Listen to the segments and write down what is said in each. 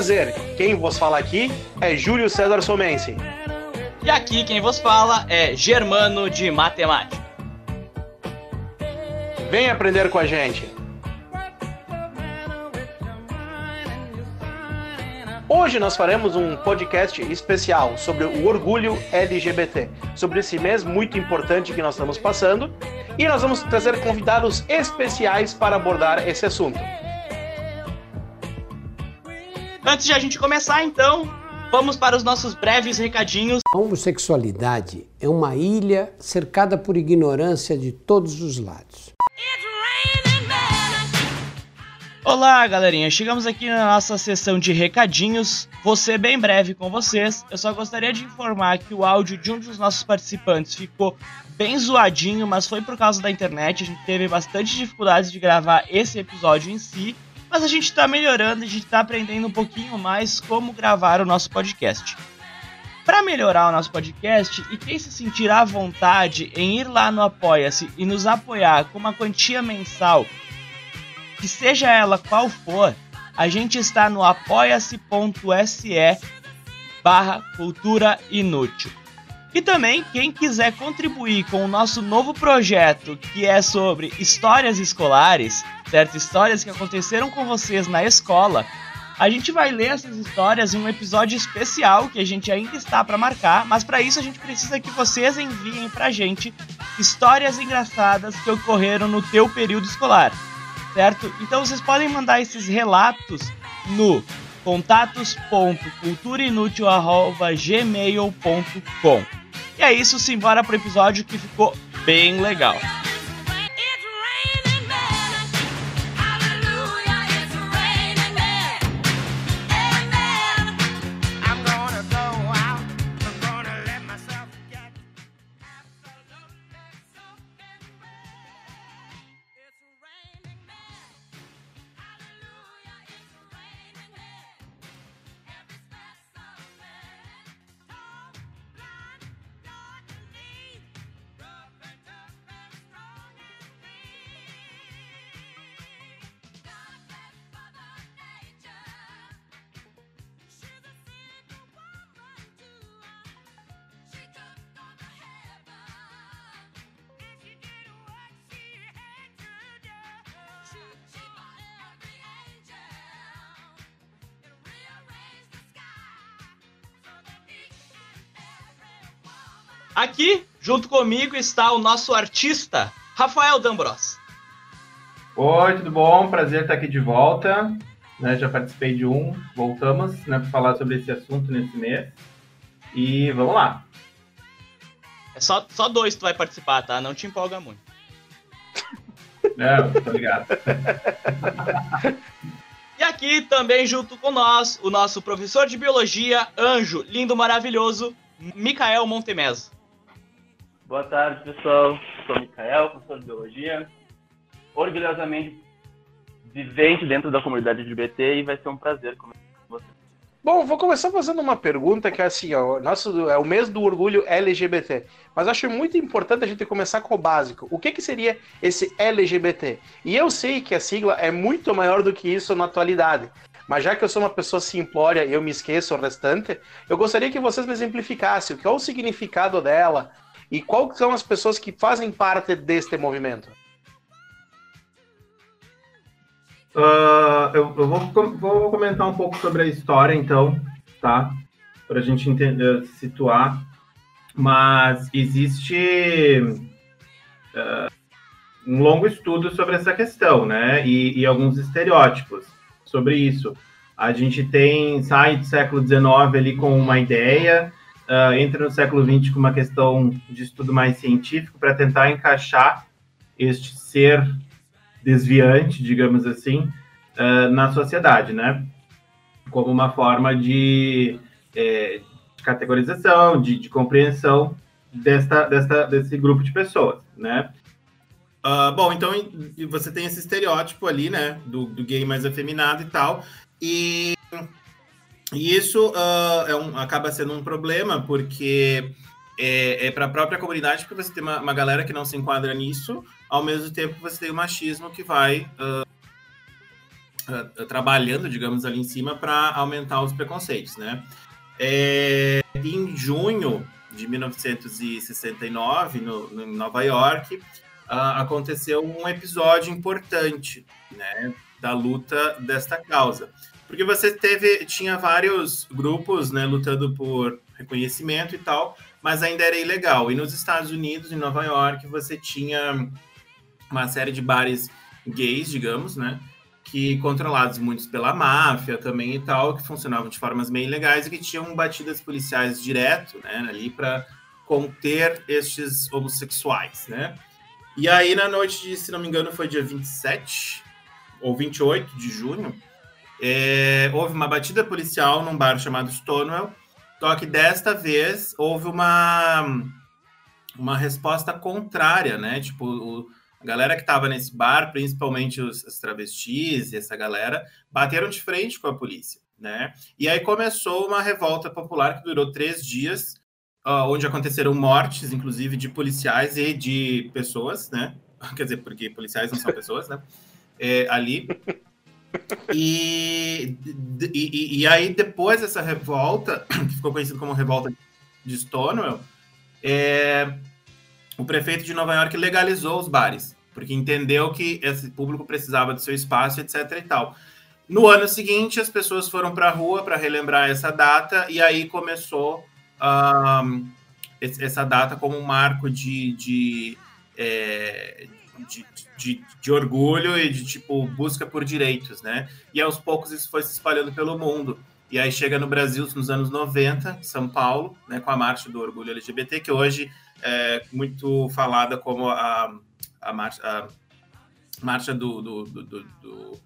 prazer, quem vos fala aqui é Júlio César Somense. E aqui quem vos fala é Germano de Matemática. Vem aprender com a gente. Hoje nós faremos um podcast especial sobre o orgulho LGBT, sobre esse mês muito importante que nós estamos passando, e nós vamos trazer convidados especiais para abordar esse assunto. Antes de a gente começar, então, vamos para os nossos breves recadinhos. A homossexualidade é uma ilha cercada por ignorância de todos os lados. Olá, galerinha. Chegamos aqui na nossa sessão de recadinhos. Vou ser bem breve com vocês. Eu só gostaria de informar que o áudio de um dos nossos participantes ficou bem zoadinho, mas foi por causa da internet. A gente teve bastante dificuldades de gravar esse episódio em si. Mas a gente está melhorando, a gente está aprendendo um pouquinho mais como gravar o nosso podcast. Para melhorar o nosso podcast e quem se sentir à vontade em ir lá no Apoia-se e nos apoiar com uma quantia mensal que seja ela qual for, a gente está no apoia-se.se barra cultura inútil. E também, quem quiser contribuir com o nosso novo projeto, que é sobre histórias escolares, certo? Histórias que aconteceram com vocês na escola, a gente vai ler essas histórias em um episódio especial que a gente ainda está para marcar, mas para isso a gente precisa que vocês enviem pra gente histórias engraçadas que ocorreram no teu período escolar certo? Então vocês podem mandar esses relatos no contatos.culturainútil.gmail.com E é isso, simbora pro episódio que ficou bem legal. Aqui, junto comigo, está o nosso artista, Rafael D'Ambros. Oi, tudo bom? Prazer estar aqui de volta. Né, já participei de um, voltamos né, para falar sobre esse assunto nesse mês. E vamos lá. É só, só dois que tu vai participar, tá? Não te empolga muito. Não, tá ligado. e aqui também junto com nós, o nosso professor de biologia, anjo, lindo, maravilhoso, Micael Montemez. Boa tarde, pessoal. Sou Micael, professor de biologia. Orgulhosamente vivente dentro da comunidade LGBT e vai ser um prazer conversar com vocês. Bom, vou começar fazendo uma pergunta que é assim, ó, nosso, é o mês do orgulho LGBT, mas acho muito importante a gente começar com o básico. O que, que seria esse LGBT? E eu sei que a sigla é muito maior do que isso na atualidade, mas já que eu sou uma pessoa simplória e eu me esqueço o restante, eu gostaria que vocês me exemplificassem o que é o significado dela, e quais são as pessoas que fazem parte deste movimento? Uh, eu, eu vou, vou, comentar um pouco sobre a história, então, tá? Para a gente entender, situar. Mas existe uh, um longo estudo sobre essa questão, né? E, e, alguns estereótipos sobre isso. A gente tem, sai do século XIX ali com uma ideia, uh, entra no século XX com uma questão de estudo mais científico para tentar encaixar este ser desviante, digamos assim, uh, na sociedade, né? Como uma forma de, é, de categorização, de, de, compreensão desta, desta, desse grupo de pessoas, né? Uh, bom, então você tem esse estereótipo ali, né, do, do gay mais afeminado e tal, e e isso uh, é um, acaba sendo um problema, porque é, é para a própria comunidade, porque você tem uma, uma, galera que não se enquadra nisso, ao mesmo tempo você tem o machismo que vai uh, uh, trabalhando, digamos, ali em cima para aumentar os preconceitos, né? É, em junho de 1969, no, no em Nova York, aconteceu um episódio importante, né, da luta desta causa, porque você teve, tinha vários grupos, né, lutando por reconhecimento e tal, mas ainda era ilegal. E nos Estados Unidos, em Nova York, você tinha uma série de bares gays, digamos, né? Que controlados muitos pela máfia também e tal, que funcionavam de formas meio ilegais e que tinham batidas policiais direto, né? Ali para conter estes homossexuais, né? E aí, na noite de, se não me engano, foi dia 27 ou 28 de junho, é, houve uma batida policial num bar chamado Stonewall, só que desta vez houve uma, uma resposta contrária, né? Tipo, o, a galera que estava nesse bar, principalmente os, travestis e essa galera, bateram de frente com a polícia, né? E aí começou uma revolta popular que durou três dias, uh, onde aconteceram mortes, inclusive, de policiais e de pessoas, né? Quer dizer, porque policiais não são pessoas, né? É, ali. E, e, e, aí, depois dessa revolta, que ficou conhecida como Revolta de Stonewall, é, o prefeito de Nova York legalizou os bares, porque entendeu que esse público precisava do seu espaço, etc. e tal. No ano seguinte, as pessoas foram para a rua para relembrar essa data, e aí começou um, essa data como um marco de, de, é, de, de, de, orgulho e de tipo busca por direitos, né? E aos poucos isso foi se espalhando pelo mundo. E aí chega no Brasil nos anos 90, São Paulo, né, com a Marcha do Orgulho LGBT, que hoje é muito falada como a, a, marcha, a marcha do, do, do, do,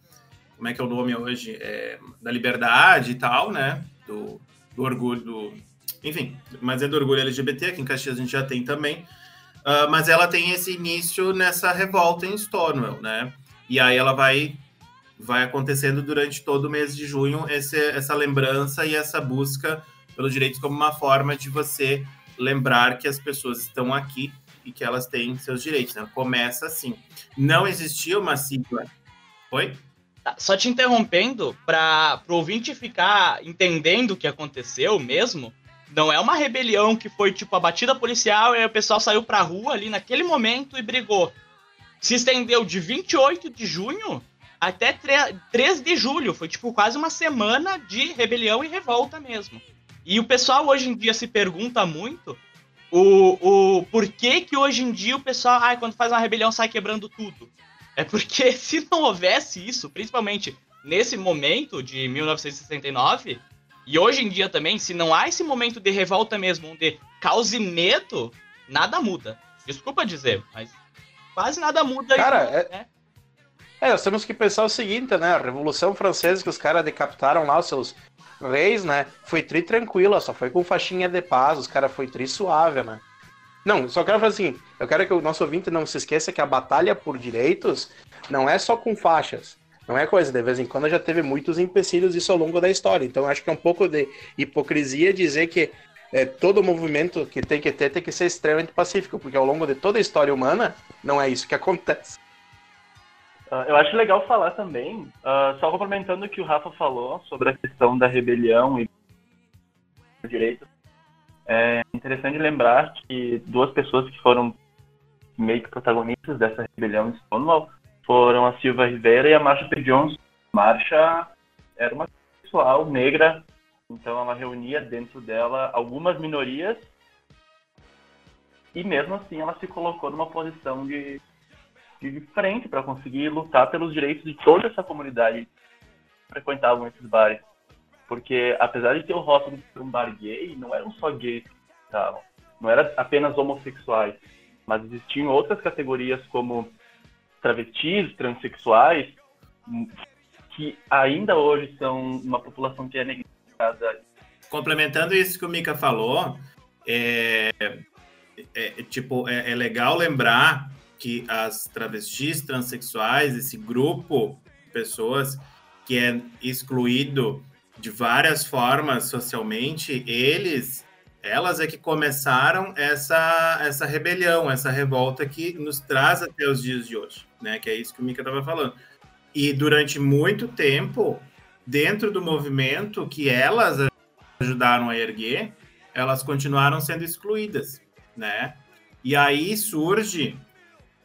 Como é que é o nome hoje? É, da liberdade e tal, né? Do, orgulho. Do, enfim, mas é do orgulho LGBT, aqui em Caxias a gente já tem também. Uh, mas ela tem esse início nessa revolta em Stonewall, né? E aí ela vai vai acontecendo durante todo o mês de junho esse, essa lembrança e essa busca pelos direitos como uma forma de você lembrar que as pessoas estão aqui e que elas têm seus direitos. Né? Começa assim. Não existia uma sigla. Oi? Tá, só te interrompendo, para o ouvinte ficar entendendo o que aconteceu mesmo, não é uma rebelião que foi tipo a batida policial e o pessoal saiu pra rua ali naquele momento e brigou. Se estendeu de 28 de junho até 3 de julho. Foi tipo quase uma semana de rebelião e revolta mesmo. E o pessoal hoje em dia se pergunta muito o, o porquê que hoje em dia o pessoal, ai, quando faz uma rebelião, sai quebrando tudo. É porque se não houvesse isso, principalmente nesse momento de 1969, e hoje em dia também, se não há esse momento de revolta mesmo, onde cause medo, nada muda. Desculpa dizer, mas quase nada muda. Cara, é... Né? é... nós temos que pensar o seguinte, né? A Revolução Francesa que os caras decapitaram lá os seus reis, né? Foi tri tranquila, só foi com faixinha de paz, os caras foi tri suave, né? Não, só quero falar assim, eu quero que o nosso ouvinte não se esqueça que a batalha por direitos não é só com faixas. Não é coisa, de vez em quando já teve muitos empecilhos isso ao longo da história. Então acho que é um pouco de hipocrisia dizer que é, todo movimento que tem que ter tem que ser extremamente pacífico, porque ao longo de toda a história humana não é isso que acontece. Uh, eu acho legal falar também, uh, só complementando o que o Rafa falou sobre a questão da rebelião e direitos. É interessante lembrar que duas pessoas que foram meio que protagonistas dessa rebelião em Stonewall foram a Silva Rivera e a Marsha P. Jones. Marsha era uma pessoal negra, então ela reunia dentro dela algumas minorias e mesmo assim ela se colocou numa posição de, de frente para conseguir lutar pelos direitos de toda essa comunidade que frequentavam esses bares. Porque apesar de ter o rótulo de um bar gay, não eram só gays que estavam, não eram apenas homossexuais, mas existiam outras categorias como travestis, transexuais, que ainda hoje são uma população que é negligenciada. Complementando isso que o Mika falou, é, é tipo, é, é, legal lembrar que as travestis, transexuais, esse grupo de pessoas que é excluído de várias formas socialmente, eles elas é que começaram essa, essa rebelião, essa revolta que nos traz até os dias de hoje, né? Que é isso que o Mika estava falando. E durante muito tempo, dentro do movimento que elas ajudaram a erguer, elas continuaram sendo excluídas, né? E aí surge,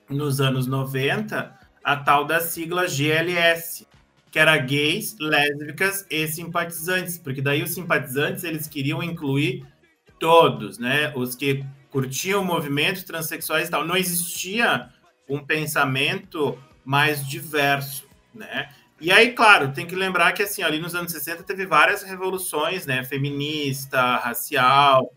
nos anos 90, a tal da sigla GLS, que era gays, lésbicas e simpatizantes, porque daí os simpatizantes eles queriam incluir todos, né? Os que curtiam o movimento transexuais e tal. Não existia um pensamento mais diverso, né? E aí, claro, tem que lembrar que assim, ali nos anos 60 teve várias revoluções, né? Feminista, racial,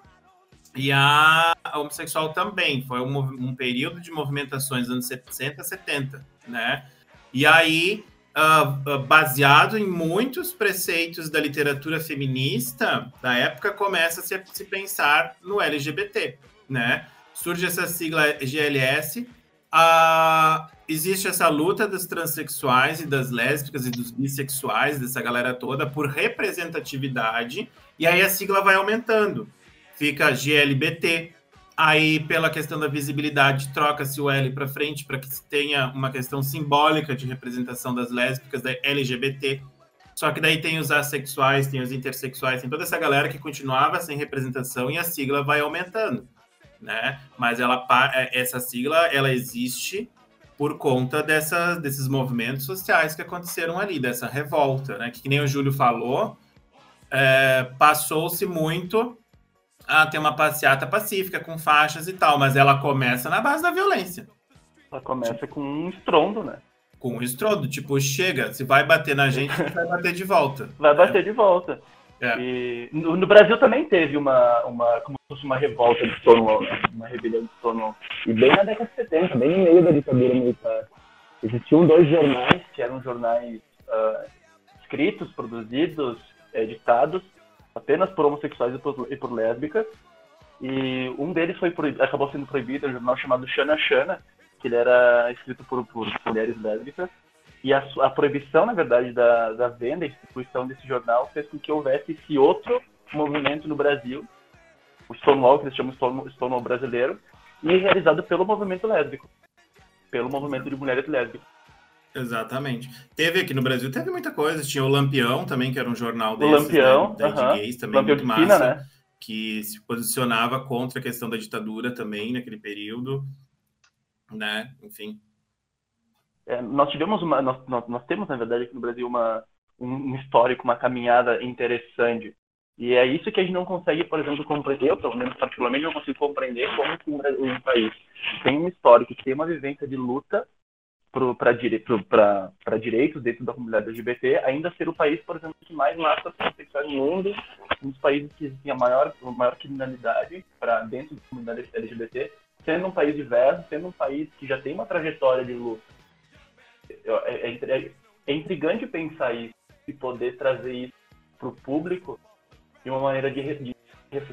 e a homossexual também. Foi um, um período de movimentações anos 60, 70, né? E aí, uh, baseado em muitos preceitos da literatura feminista da época, começa -se a se pensar no LGBT, né? Surge essa sigla GLS, uh, existe essa luta dos transexuais e das lésbicas e dos bissexuais, dessa galera toda, por representatividade, e aí a sigla vai aumentando. Fica GLBT, aí pela questão da visibilidade troca-se o L para frente para que tenha uma questão simbólica de representação das lésbicas, da LGBT. Só que daí tem os assexuais, tem os intersexuais, tem toda essa galera que continuava sem representação e a sigla vai aumentando, né? Mas ela é, essa sigla ela existe por conta dessa, desses movimentos sociais que aconteceram ali, dessa revolta, né? Que, que nem o Júlio falou, é, passou-se muito a ter uma passeata pacífica com faixas e tal, mas ela começa na base da violência. Ela começa com um estrondo, né? Com um estrondo, tipo, chega, se vai bater na gente, vai bater de volta. Vai bater de volta. É. E no, no, Brasil também teve uma, uma, como se fosse uma revolta de Stonewall, uma rebelião de Stonewall. E bem na década de 70, bem no meio da ditadura militar. Existiam dois jornais, que eram jornais uh, escritos, produzidos, editados, apenas por homossexuais e por, e por lésbicas. E um deles foi acabou sendo proibido, é um jornal chamado Xana Xana, que ele era escrito por, por mulheres lésbicas. E a, a, proibição, na verdade, da, da venda e distribuição desse jornal fez com que houvesse esse outro movimento no Brasil, o Stonewall, que eles chamam Stonewall, Stonewall brasileiro, e realizado pelo movimento lésbico, pelo movimento de mulheres lésbicas. Exatamente. Teve aqui no Brasil, teve muita coisa. Tinha o Lampião também, que era um jornal desses, o Lampião, né, uh -huh. de gays, também Lampião muito massa, esquina, né? que se posicionava contra a questão da ditadura também naquele período, né? Enfim. É, nós tivemos uma, nós, nós, nós, temos na verdade aqui no Brasil uma um histórico, uma caminhada interessante. E é isso que a gente não consegue, por exemplo, compreender, eu, pelo menos particularmente, não consigo compreender como que um, país tem um histórico, tem uma vivência de luta para direitos dentro da comunidade LGBT, ainda ser o país, por exemplo, que mais mata homossexuais no mundo, um dos países que tem a maior, a maior criminalidade para dentro da comunidade LGBT, sendo um país diverso, sendo um país que já tem uma trajetória de luta. É, é, é, é intrigante pensar isso e poder trazer isso para o público de uma maneira de, de,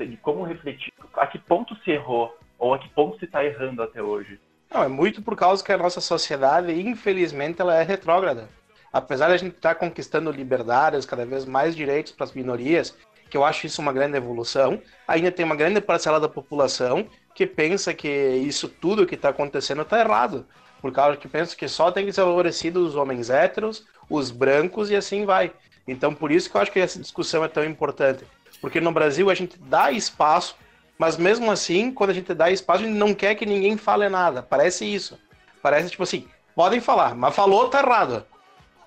de como refletir, a que ponto se errou ou a que ponto se está errando até hoje. Não, é muito por causa que a nossa sociedade, infelizmente, ela é retrógrada. Apesar de a gente estar tá conquistando liberdades, cada vez mais direitos para as minorias, que eu acho isso uma grande evolução, ainda tem uma grande parcela da população que pensa que isso tudo que está acontecendo está errado. Por causa que pensa que só tem que ser favorecido os homens héteros, os brancos e assim vai. Então, por isso que eu acho que essa discussão é tão importante. Porque no Brasil a gente dá espaço mas mesmo assim, quando a gente dá espaço, a gente não quer que ninguém fale nada. Parece isso. Parece tipo assim, podem falar, mas falou, tá errado.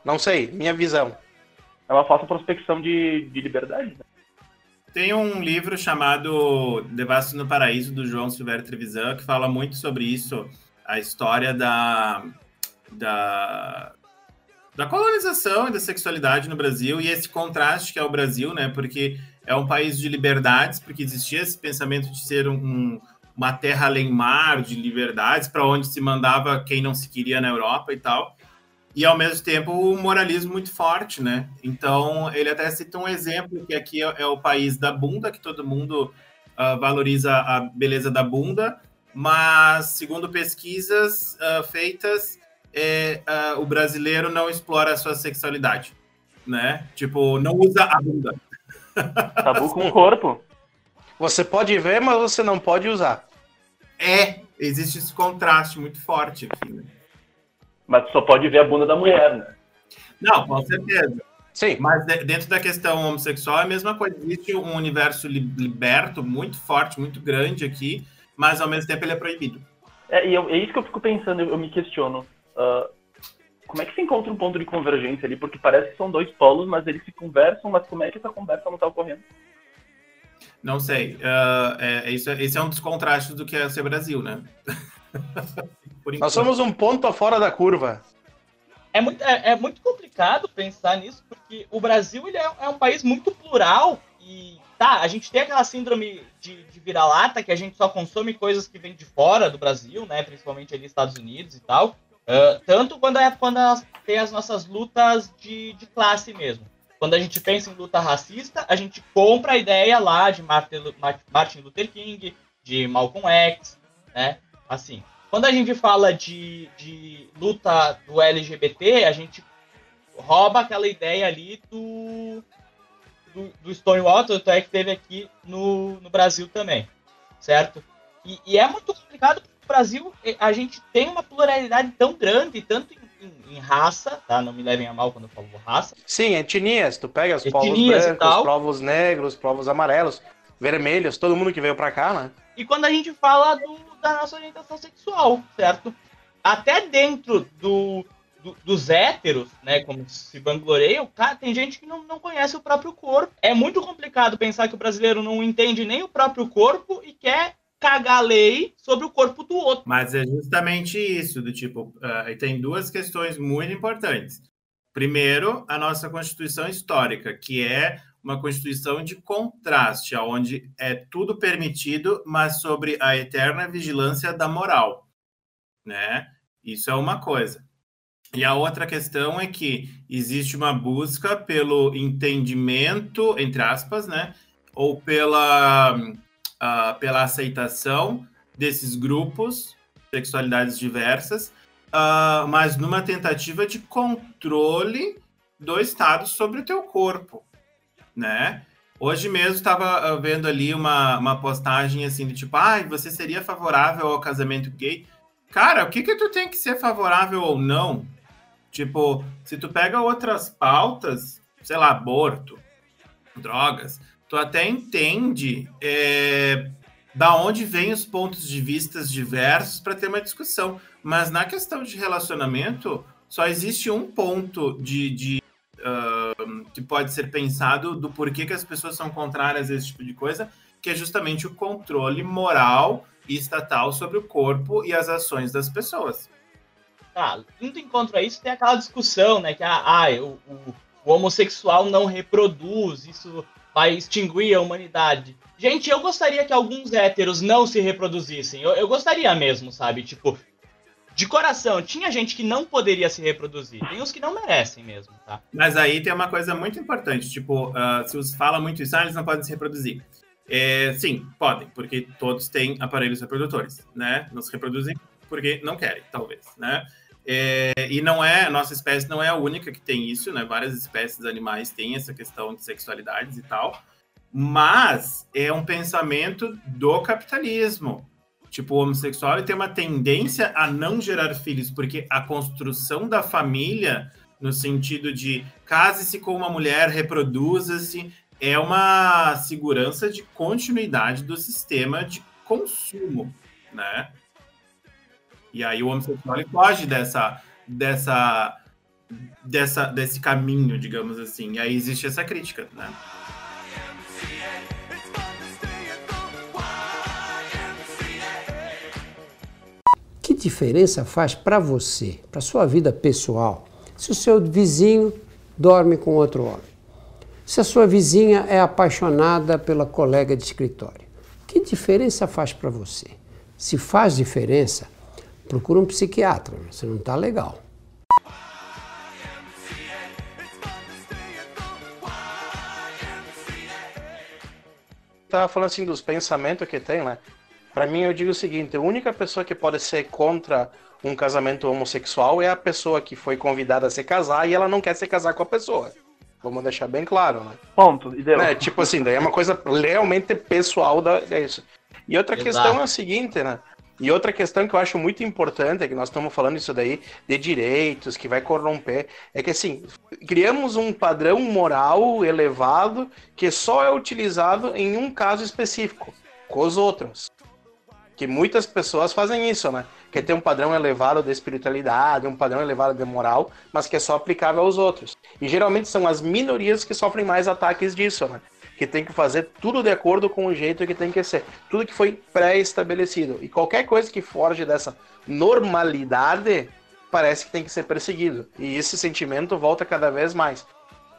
Não sei, minha visão. É uma falsa prospecção de, de liberdade. Né? Tem um livro chamado Devasto no Paraíso, do João Silvério Trevisan, que fala muito sobre isso, a história da, da, da colonização e da sexualidade no Brasil e esse contraste que é o Brasil, né? Porque é um país de liberdades, porque existia esse pensamento de ser um, uma terra além mar, de liberdades, para onde se mandava quem não se queria na Europa e tal. E ao mesmo tempo o moralismo muito forte, né? Então ele até cita um exemplo que aqui é, é o país da bunda, que todo mundo uh, valoriza a beleza da bunda, mas segundo pesquisas uh, feitas, é, uh, o brasileiro não explora a sua sexualidade, né? Tipo, não usa a bunda. Tabu com o corpo. Você pode ver, mas você não pode usar. É, existe esse contraste muito forte aqui, né? Mas só pode ver a bunda da mulher, né? Não, com certeza. Sim. Mas de- dentro da questão homossexual é a mesma coisa. Existe um universo li- liberto, muito forte, muito grande aqui, mas ao mesmo tempo ele é proibido. É, e eu- é isso que eu fico pensando, eu, eu me questiono. Ah, como é que se encontra um ponto de convergência ali? Porque parece que são dois polos, mas eles se conversam, mas como é que essa conversa não tá ocorrendo? Não sei. ah, é, isso, é- esse é um dos contrastes do que é ser Brasil, né? Por Nós somos um ponto fora da curva. É muito, é, é muito complicado pensar nisso, porque o Brasil ele é, é um país muito plural e tá, a gente tem aquela síndrome de, de vira-lata que a gente só consome coisas que vêm de fora do Brasil, né? Principalmente ali Estados Unidos e tal. Ah, tanto quando é quando elas tem as nossas lutas de, de classe mesmo. Quando a gente pensa em luta racista, a gente compra a ideia lá de Martin Luther King, de Malcolm X, né? Assim, quando a gente fala de, de luta do LGBT, a gente rouba aquela ideia ali do, do, do Stonewall, tanto é que teve aqui no, no Brasil também, certo? E, e é muito complicado porque o Brasil, a gente tem uma pluralidade tão grande, tanto em, em- em raça, tá? Não me levem a mal quando eu falo raça, Sim, etnias. Tu pega os povos brancos, tal. povos negros, povos amarelos, vermelhos, todo mundo que veio pra cá, né? E quando a gente fala do- da nossa orientação sexual, certo? Até dentro do, do- dos héteros, né, como se vangloreiam, cara, tem gente que não, não conhece o próprio corpo. É muito complicado pensar que o brasileiro não entende nem o próprio corpo e quer cagar lei sobre o corpo do outro. Mas é justamente isso, do tipo, e tem duas questões muito importantes. Primeiro, a nossa Constituição histórica, que é uma Constituição de contraste, onde é tudo permitido, mas sobre a eterna vigilância da moral, né? Isso é uma coisa. E a outra questão é que existe uma busca pelo entendimento, entre aspas, né? Ou pela, ah, pela aceitação desses grupos, sexualidades diversas, ah, mas numa tentativa de controle do Estado sobre o teu corpo, né? Hoje mesmo estava vendo ali uma, uma postagem assim de tipo, ah, você seria favorável ao casamento gay? Cara, o que que tu tem que ser favorável ou não? Tipo, se tu pega outras pautas, sei lá, aborto, drogas, tu até entende é, da onde vêm os pontos de vistas diversos para ter uma discussão. Mas na questão de relacionamento, só existe um ponto de, de ah, que pode ser pensado do porquê que as pessoas são contrárias a esse tipo de coisa, que é justamente o controle moral e estatal sobre o corpo e as ações das pessoas. Tá, indo em contra a isso, tem aquela discussão, né, que ah, ah, o, o- o homossexual não reproduz, isso vai extinguir a humanidade. Gente, eu gostaria que alguns héteros não se reproduzissem. Eu, eu gostaria mesmo, sabe? Tipo, de coração, tinha gente que não poderia se reproduzir. Tem uns que não merecem mesmo, tá? Mas aí tem uma coisa muito importante, tipo, ah, se você fala muito isso, ah, eles não podem se reproduzir. É, sim, podem, porque todos têm aparelhos reprodutores, né? Não se reproduzem porque não querem, talvez, né? É, e não é, nossa espécie não é a única que tem isso, né? Várias espécies animais têm essa questão de sexualidades e tal, mas é um pensamento do capitalismo. Tipo, o homossexual tem uma tendência a não gerar filhos, porque a construção da família no sentido de case-se com uma mulher, reproduza-se, é uma segurança de continuidade do sistema de consumo, né? E aí o homossexual ele foge dessa, dessa, dessa, desse caminho, digamos assim. E aí existe essa crítica, né? Que diferença faz para você, para sua vida pessoal, se o seu vizinho dorme com outro homem? Se a sua vizinha é apaixonada pela colega de escritório? Que diferença faz para você? Se faz diferença, procura um psiquiatra, você não está legal. Tava falando assim dos pensamentos que tem, né? Pra mim, eu digo o seguinte: a única pessoa que pode ser contra um casamento homossexual é a pessoa que foi convidada a se casar e ela não quer se casar com a pessoa. Vamos deixar bem claro, né? Ponto. E deu. né? Tipo assim, daí é uma coisa realmente pessoal da é isso. E outra Exato. questão é a seguinte, né? E outra questão que eu acho muito importante, é que nós estamos falando isso daí, de direitos, que vai corromper, é que assim, criamos um padrão moral elevado que só é utilizado em um caso específico, com os outros. Que muitas pessoas fazem isso, né? Que tem um padrão elevado de espiritualidade, um padrão elevado de moral, mas que é só aplicável aos outros. E geralmente são as minorias que sofrem mais ataques disso, né? Que tem que fazer tudo de acordo com o jeito que tem que ser. Tudo que foi pré-estabelecido. E qualquer coisa que foge dessa normalidade parece que tem que ser perseguido. E esse sentimento volta cada vez mais.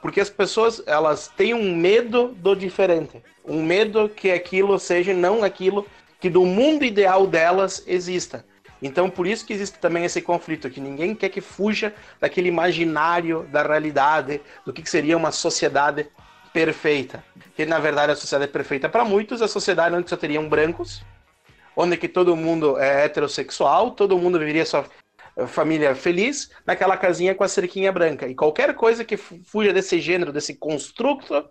Porque as pessoas, elas têm um medo do diferente. Um medo que aquilo seja não aquilo que do mundo ideal delas exista. Então, por isso que existe também esse conflito, que ninguém quer que fuja daquele imaginário da realidade, do que seria uma sociedade perfeita. Que na verdade a sociedade é perfeita para muitos, a sociedade onde só teriam brancos, onde que todo mundo é heterossexual, todo mundo viveria sua família feliz naquela casinha com a cerquinha branca. E qualquer coisa que fuja desse gênero, desse construto,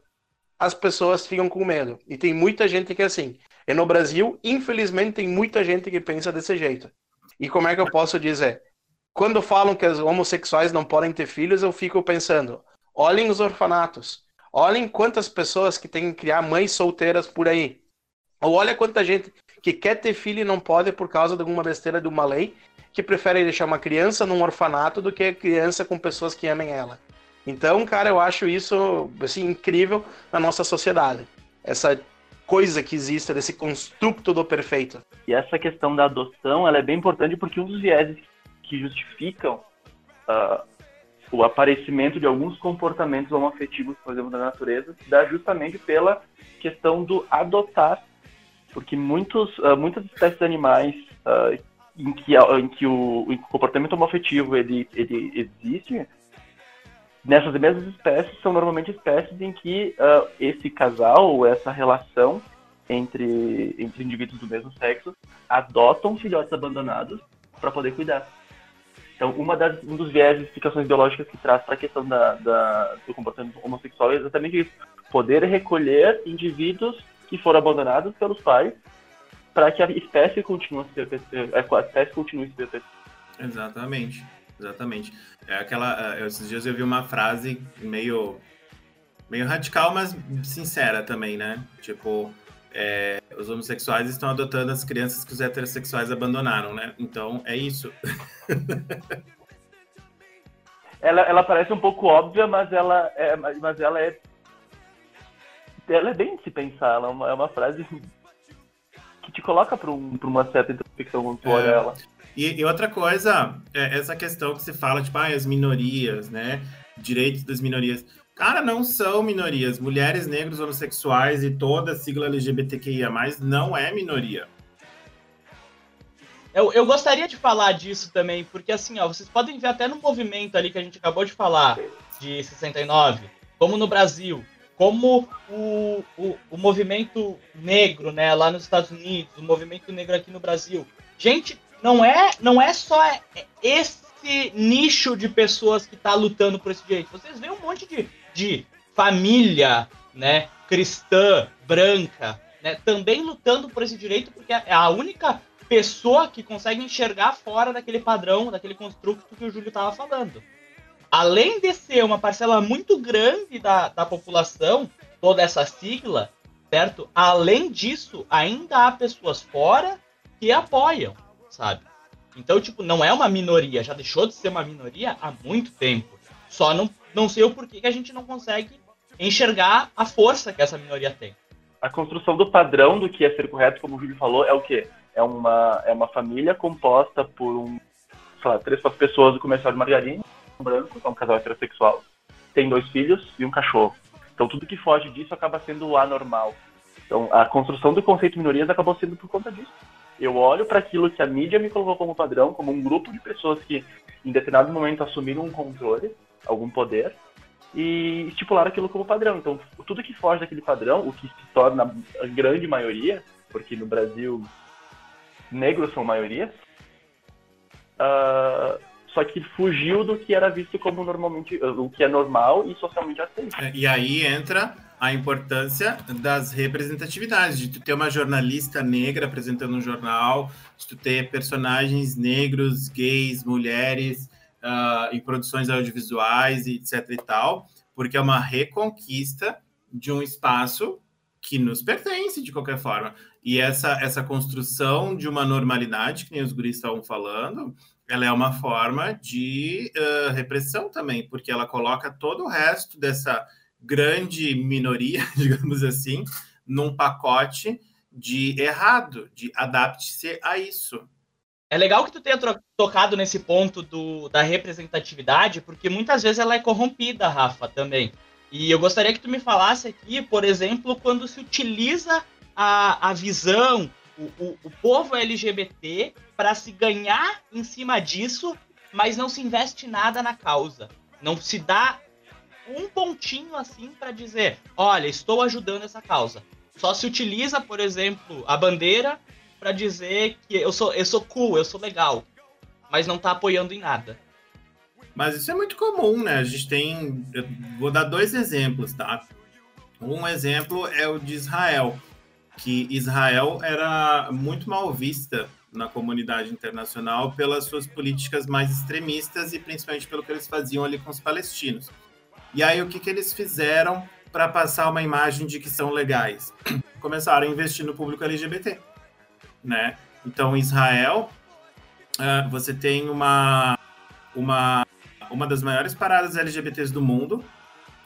as pessoas ficam com medo. E tem muita gente que é assim. E no Brasil, infelizmente, tem muita gente que pensa desse jeito. E como é que eu posso dizer? Quando falam que os homossexuais não podem ter filhos, eu fico pensando: olhem os orfanatos. Olhem quantas pessoas que têm que criar mães solteiras por aí. Ou olha quanta gente que quer ter filho e não pode por causa de alguma besteira de uma lei, que prefere deixar uma criança num orfanato do que criança com pessoas que amem ela. Então, cara, eu acho isso assim, incrível na nossa sociedade. Essa coisa que existe, desse construto do perfeito. E essa questão da adoção, ela é bem importante porque um dos vieses que justificam uh, o aparecimento de alguns comportamentos homoafetivos, por exemplo, da natureza, se dá justamente pela questão do adotar, porque muitos, uh, muitas espécies animais uh, em que, em que o, o comportamento homoafetivo ele, ele existe, nessas mesmas espécies são normalmente espécies em que uh, esse casal ou essa relação entre, entre indivíduos do mesmo sexo adotam filhotes abandonados para poder cuidar. Então, uma das, um dos viés de explicações biológicas que traz para a questão da, da, do comportamento homossexual é exatamente isso. Poder recolher indivíduos que foram abandonados pelos pais para que a espécie continue se a espécie continue se. Exatamente, exatamente. É aquela, é, esses dias eu vi uma frase meio meio radical, mas sincera também, né? Tipo, é, os homossexuais estão adotando as crianças que os heterossexuais abandonaram, né? Então é isso. ela, ela parece um pouco óbvia, mas ela é, mas ela é, ela é bem de se pensar. Ela é uma, é uma frase que te coloca para um, uma certa introspecção quando tu é. olha ela. E, e, outra coisa, é essa questão que se fala, tipo, ah, as minorias, né? Direitos das minorias Cara, não são minorias. Mulheres, negros, homossexuais e toda a sigla LGBTQIA, não é minoria. Eu, eu gostaria de falar disso também, porque assim, ó, vocês podem ver até no movimento ali que a gente acabou de falar, de 69, como no Brasil, como o, o, o movimento negro, né, lá nos Estados Unidos, o movimento negro aqui no Brasil. Gente, não é, não é só esse nicho de pessoas que está lutando por esse direito. Vocês veem um monte de de família, né, cristã, branca, né, também lutando por esse direito, porque é a única pessoa que consegue enxergar fora daquele padrão, daquele construto que o Júlio estava falando. Além de ser uma parcela muito grande da, da população, toda essa sigla, certo? Além disso, ainda há pessoas fora que apoiam, sabe? Então, tipo, não é uma minoria, já deixou de ser uma minoria há muito tempo. Só não não sei o porquê que a gente não consegue enxergar a força que essa minoria tem. A construção do padrão do que é ser correto, como o Júlio falou, é o quê? É uma, é uma família composta por um, sei lá, três, quatro pessoas do comercial de margarina, um branco, é um casal heterossexual, tem dois filhos e um cachorro. Então tudo que foge disso acaba sendo anormal. Então a construção do conceito de minorias acabou sendo por conta disso. Eu olho para aquilo que a mídia me colocou como padrão, como um grupo de pessoas que em determinado momento assumiram um controle algum poder e estipular aquilo como padrão. Então, tudo que foge daquele padrão, o que se torna a grande maioria, porque no Brasil negros são maioria, uh, só que fugiu do que era visto como normalmente, o que é normal e socialmente aceito. É, e aí entra a importância das representatividades, de tu ter uma jornalista negra apresentando um jornal, de tu ter personagens negros, gays, mulheres uh, em produções audiovisuais etc e tal, porque é uma reconquista de um espaço que nos pertence de qualquer forma. E essa, essa construção de uma normalidade, que nem os guris estavam falando, ela é uma forma de uh, repressão também, porque ela coloca todo o resto dessa grande minoria, digamos assim, num pacote de errado, de adapte-se a isso. É legal que tu tenha tocado nesse ponto do, da representatividade, porque muitas vezes ela é corrompida, Rafa, também. E eu gostaria que tu me falasse aqui, por exemplo, quando se utiliza a, a visão, o, o, o povo LGBT, para se ganhar em cima disso, mas não se investe nada na causa. Não se dá um pontinho assim para dizer, olha, estou ajudando essa causa. Só se utiliza, por exemplo, a bandeira para dizer que eu sou, eu sou cool, eu sou legal, mas não tá apoiando em nada. Mas isso é muito comum, né? A gente tem. Eu vou dar dois exemplos, tá? Um exemplo é o de Israel, que Israel era muito mal vista na comunidade internacional pelas suas políticas mais extremistas e principalmente pelo que eles faziam ali com os palestinos. E aí, o que, que eles fizeram para passar uma imagem de que são legais? Começaram a investir no público LGBT, né? Então, Israel, uh, você tem uma, uma, uma das maiores paradas LGBTs do mundo,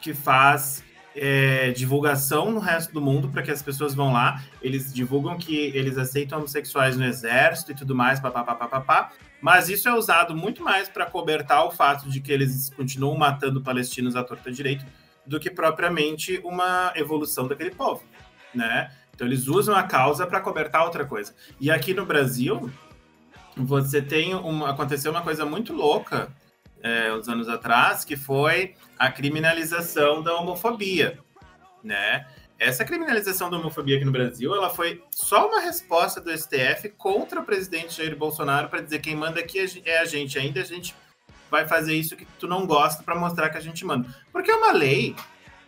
que faz é, divulgação no resto do mundo para que as pessoas vão lá. Eles divulgam que eles aceitam homossexuais no exército e tudo mais, papapá. Mas isso é usado muito mais para cobertar o fato de que eles continuam matando palestinos à torta direito do que propriamente uma evolução daquele povo, né? Então eles usam a causa para cobertar outra coisa. E aqui no Brasil, você tem uma aconteceu uma coisa muito louca é, uns anos atrás, que foi a criminalização da homofobia, né? Essa criminalização da homofobia aqui no Brasil, ela foi só uma resposta do STF contra o presidente Jair Bolsonaro para dizer quem manda aqui é a gente. Ainda a gente vai fazer isso que tu não gosta para mostrar que a gente manda. Porque é uma lei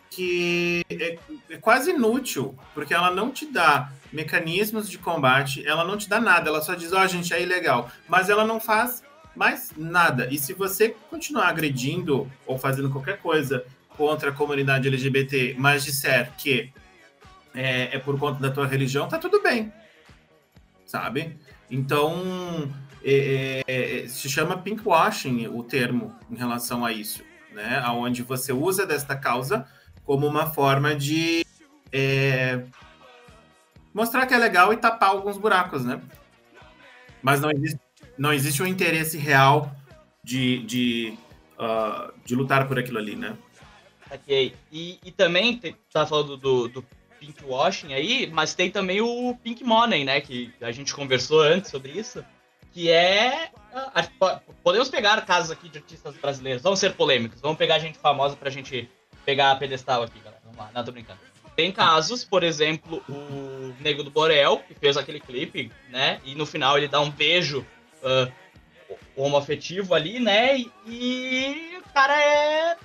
que é, é, quase inútil, porque ela não te dá mecanismos de combate, ela não te dá nada, ela só diz, ó, oh, gente, é ilegal. Mas ela não faz mais nada. E se você continuar agredindo ou fazendo qualquer coisa contra a comunidade LGBT, mas disser que é, é por conta da tua religião, tá tudo bem, sabe? Então, é, é, se chama pinkwashing o termo em relação a isso, né? Onde você usa desta causa como uma forma de é, mostrar que é legal e tapar alguns buracos, né? Mas não existe, não existe um interesse real de, de, uh, de lutar por aquilo ali, né? Ok. E, e também, te, tá falando do, do pink washing aí, mas tem também o pink money, né? Que a gente conversou antes sobre isso. Que é. podemos pegar casos aqui de artistas brasileiros, vamos ser polêmicos, vamos pegar gente famosa pra gente pegar a pedestal aqui, galera. Vamos lá, não tô brincando. Tem casos, por exemplo, o Nego do Borel, que fez aquele clipe, né? E no final ele dá um beijo uh, homoafetivo ali, né? E, e o cara é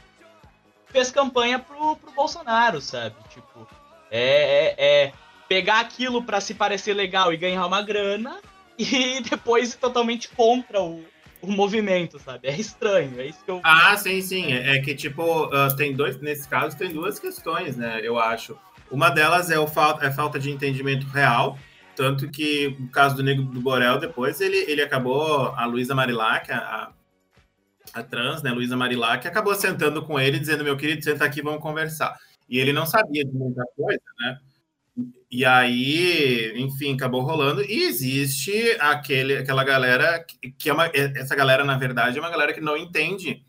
fez campanha pro, pro Bolsonaro, sabe? Tipo, é, é, é pegar aquilo para se parecer legal e ganhar uma grana e depois totalmente contra o, o movimento, sabe? É estranho, é isso que eu. Ah, sim, sim. É, é que, tipo, uh, tem dois. Nesse caso, tem duas questões, né? Eu acho. Uma delas é, o fa é falta de entendimento real. Tanto que, no caso do Negro do Borel, depois ele, ele acabou. A Luísa Marilac, a, a trans, né, Luísa Marilac, acabou sentando com ele, dizendo: Meu querido, senta aqui, vamos conversar. E ele não sabia de muita coisa, né? E aí, enfim, acabou rolando. E existe aquele, aquela galera que é uma. Essa galera, na verdade, é uma galera que não entende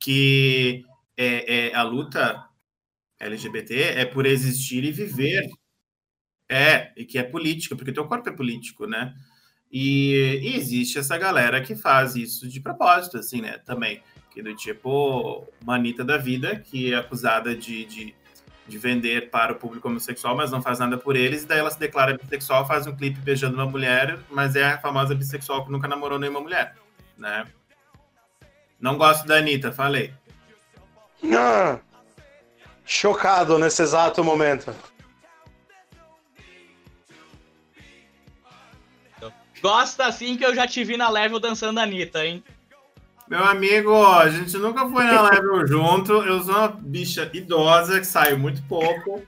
que é, é, a luta LGBT é por existir e viver. É, e que é política, porque teu corpo é político, né? E, e, existe essa galera que faz isso de propósito, assim, né? Também. Que do tipo, Manita da vida, que é acusada de, de de vender para o público homossexual, mas não faz nada por eles, e daí ela se declara bissexual, faz um clipe beijando uma mulher, mas é a famosa bissexual que nunca namorou nenhuma mulher, né? Não gosto da Anitta, falei. Ah, chocado nesse exato momento. Gosta assim que eu já te vi na level dançando a Anitta, hein? Meu amigo, a gente nunca foi na level junto. Eu sou uma bicha idosa que saiu muito pouco.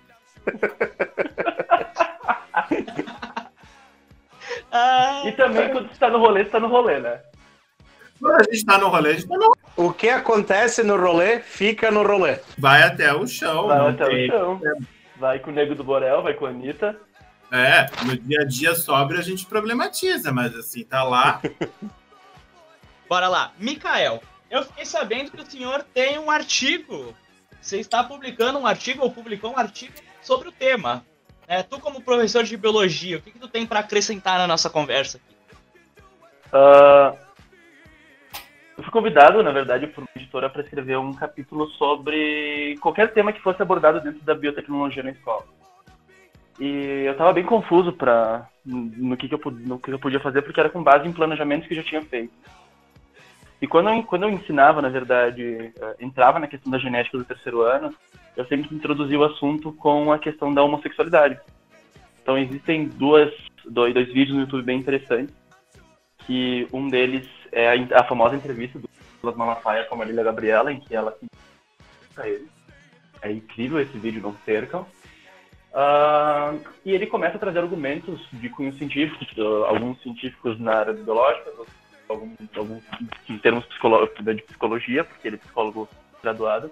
ah, e também quando você tá no rolê, você tá no rolê, né? Quando a gente tá no rolê, a gente tá no O que acontece no rolê, fica no rolê. Vai até o chão. Vai até tem... o chão. Vai com o Nego do Borel, vai com a Anitta. É, no dia a dia sobre a gente problematiza, mas assim, tá lá. Bora lá. Mikael, eu fiquei sabendo que o senhor tem um artigo. Você está publicando um artigo ou publicou um artigo sobre o tema. É, tu, como professor de biologia, o que, que tu tem para acrescentar na nossa conversa aqui? Uh, eu fui convidado, na verdade, por uma editora para escrever um capítulo sobre qualquer tema que fosse abordado dentro da biotecnologia na escola. E eu estava bem confuso pra, no, que, que, eu, no que eu podia fazer, porque era com base em planejamentos que eu já tinha feito. E quando eu, quando eu ensinava, na verdade, eh, entrava na questão da genética do terceiro ano, eu sempre introduzia o assunto com a questão da homossexualidade. Então existem duas, dois, dois vídeos no YouTube bem interessantes, que um deles é a, a famosa entrevista do Douglas Malafaia com a Marília Gabriela, em que ela ele. É incrível esse vídeo, não percam. Uh, e ele começa a trazer argumentos de cunho científico, alguns científicos na área biológica, alguns, alguns em termos de psicologia, porque ele é psicólogo graduado.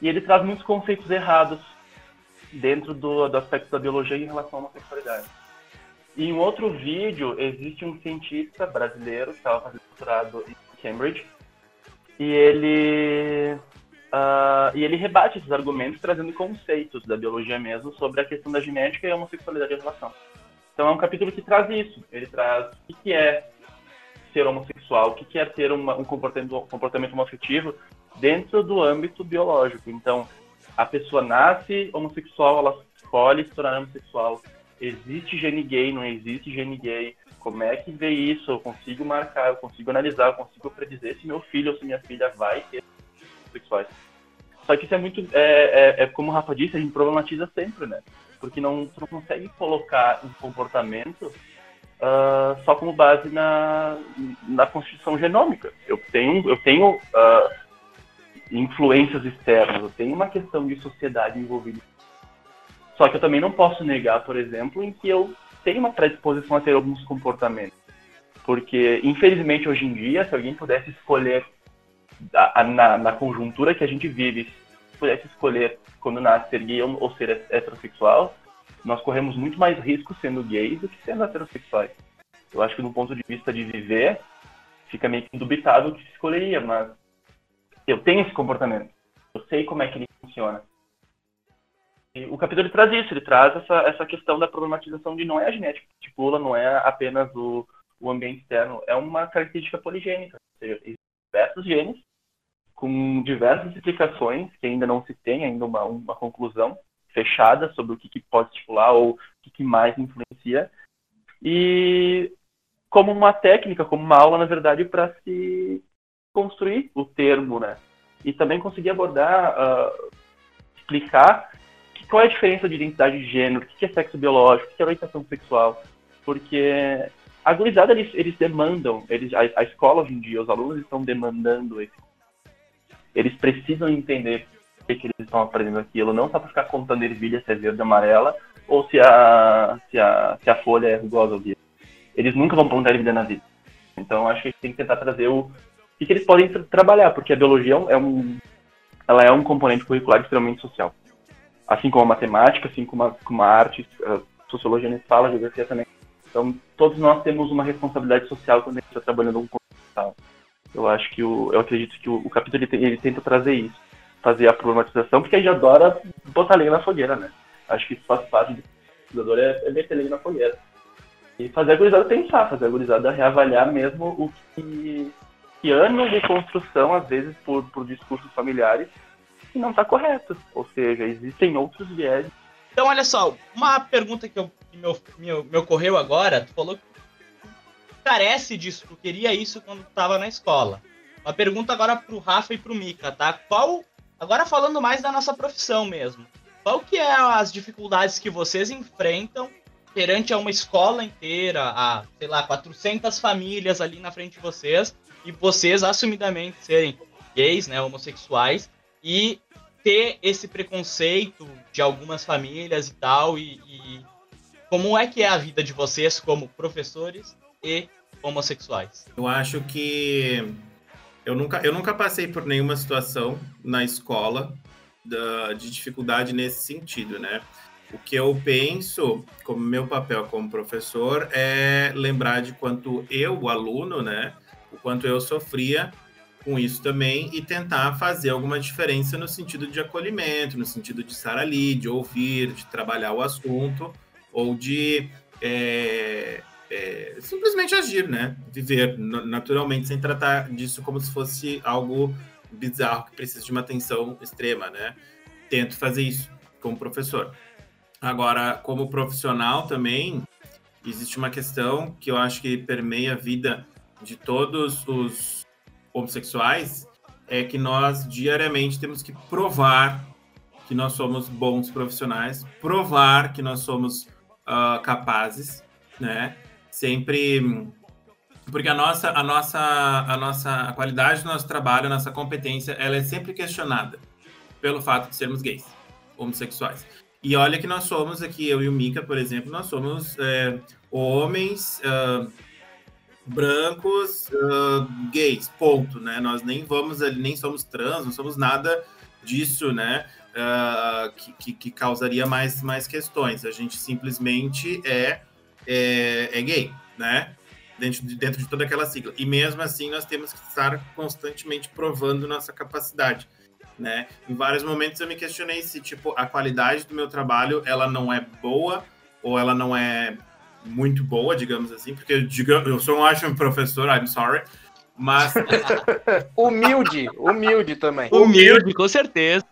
E ele traz muitos conceitos errados dentro do, do aspecto da biologia em relação à homossexualidade. E em outro vídeo, existe um cientista brasileiro que estava fazendo doutorado em Cambridge, e ele, uh, e ele rebate esses argumentos trazendo conceitos da biologia mesmo sobre a questão da genética e a homossexualidade em relação. Então é um capítulo que traz isso. Ele traz o que é ser homossexual, o que é ter uma, um comportamento, um comportamento homoafetivo dentro do âmbito biológico. Então, a pessoa nasce homossexual, ela escolhe se tornar homossexual. Existe gene gay, não existe gene gay. Como é que vê isso? Eu consigo marcar, eu consigo analisar, eu consigo predizer se meu filho ou se minha filha vai ter homossexuais. Só que isso é muito, é, é, é, como o Rafa disse, a gente problematiza sempre, né? Porque não, não consegue colocar um comportamento uh, só como base na, na constituição genômica. Eu tenho, eu tenho uh, influências externas, eu tenho uma questão de sociedade envolvida. Só que eu também não posso negar, por exemplo, em que eu tenho uma predisposição a ter alguns comportamentos. Porque, infelizmente, hoje em dia, se alguém pudesse escolher, na, na conjuntura que a gente vive, se pudesse escolher quando nasce ser gay ou ser heterossexual, nós corremos muito mais risco sendo gays do que sendo heterossexuais. Eu acho que do ponto de vista de viver, fica meio que indubitável o que se escolheria, mas eu tenho esse comportamento. Eu sei como é que ele funciona. E o capítulo traz isso, ele traz essa, essa questão da problematização de não é a genética que estipula, não é apenas o, o ambiente externo, é uma característica poligênica. Ou seja, existem diversos genes com diversas explicações que ainda não se tem ainda uma, uma conclusão, fechada sobre o que, que pode estipular ou o que, que mais influencia. E como uma técnica, como uma aula, na verdade, para se construir o termo, né? E também conseguir abordar, uh, explicar que, qual é a diferença de identidade de gênero, o que é sexo biológico, o que é orientação sexual. Porque a gurizada, eles, eles demandam, eles, a, a escola hoje em dia, os alunos estão demandando esse. Eles precisam entender que, que eles estão aprendendo aquilo, não só para ficar contando ervilha se é verde ou amarela, ou se a, se a, se a folha é rugosa ou verde. Eles nunca vão plantar ervilha na vida. Então acho que a gente tem que tentar trazer o, que, que eles podem tra trabalhar, porque a biologia é um, ela é um componente curricular extremamente social. Assim como a matemática, assim como a, como a arte, a sociologia nem fala, a geografia também. Então, todos nós temos uma responsabilidade social quando a gente está trabalhando um conceito. Eu acho que o, eu acredito que o, o capítulo ele, ele tenta trazer isso fazer a problematização, porque a gente adora botar lenha na fogueira, né? Acho que isso faz parte do estudador é, é meter lenha na fogueira. E fazer a gurizada pensar, fazer a gurizada reavaliar mesmo o que, que anos de construção, às vezes, por, por discursos familiares, que não está correto. Ou seja, existem outros viés. Então, olha só, uma pergunta que, eu, que me, me, ocorreu agora, tu falou que carece disso, tu queria isso quando estava na escola. Uma pergunta agora pro Rafa e pro Mika, tá? Qual. Agora falando mais da nossa profissão mesmo. Qual que é as dificuldades que vocês enfrentam perante a uma escola inteira, a, sei lá, 400 famílias ali na frente de vocês, e vocês assumidamente serem gays, né, homossexuais, e ter esse preconceito de algumas famílias e tal, e, e como é que é a vida de vocês como professores e homossexuais? Eu acho que eu nunca, eu nunca passei por nenhuma situação na escola da, de dificuldade nesse sentido, né? O que eu penso, como meu papel como professor, é lembrar de quanto eu, o aluno, né, o quanto eu sofria com isso também e tentar fazer alguma diferença no sentido de acolhimento, no sentido de estar ali, de ouvir, de trabalhar o assunto ou de é, é, simplesmente agir, né? Viver naturalmente sem tratar disso como se fosse algo bizarro que precisa de uma atenção extrema, né? Tento fazer isso como professor. Agora, como profissional também, existe uma questão que eu acho que permeia a vida de todos os homossexuais, é que nós diariamente temos que provar que nós somos bons profissionais, provar que nós somos uh, capazes, né? Sempre porque a nossa a nossa a nossa a qualidade do nosso trabalho, a nossa competência, ela é sempre questionada pelo fato de sermos gays, homossexuais. E olha que nós somos aqui, eu e o Mika, por exemplo, nós somos é, homens uh, brancos uh, gays, ponto, né? Nós nem vamos ali, nem somos trans, não somos nada disso, né? Uh, que, que, que, causaria mais, mais questões. A gente simplesmente é, é, é gay, né? Dentro de, dentro de toda aquela sigla. E mesmo assim, nós temos que estar constantemente provando nossa capacidade né? Em vários momentos eu me questionei se, tipo, a qualidade do meu trabalho, ela não é boa ou ela não é muito boa, digamos assim, porque digamos, eu sou um ótimo professor, I'm sorry, mas... humilde, humilde também. Humilde, com certeza.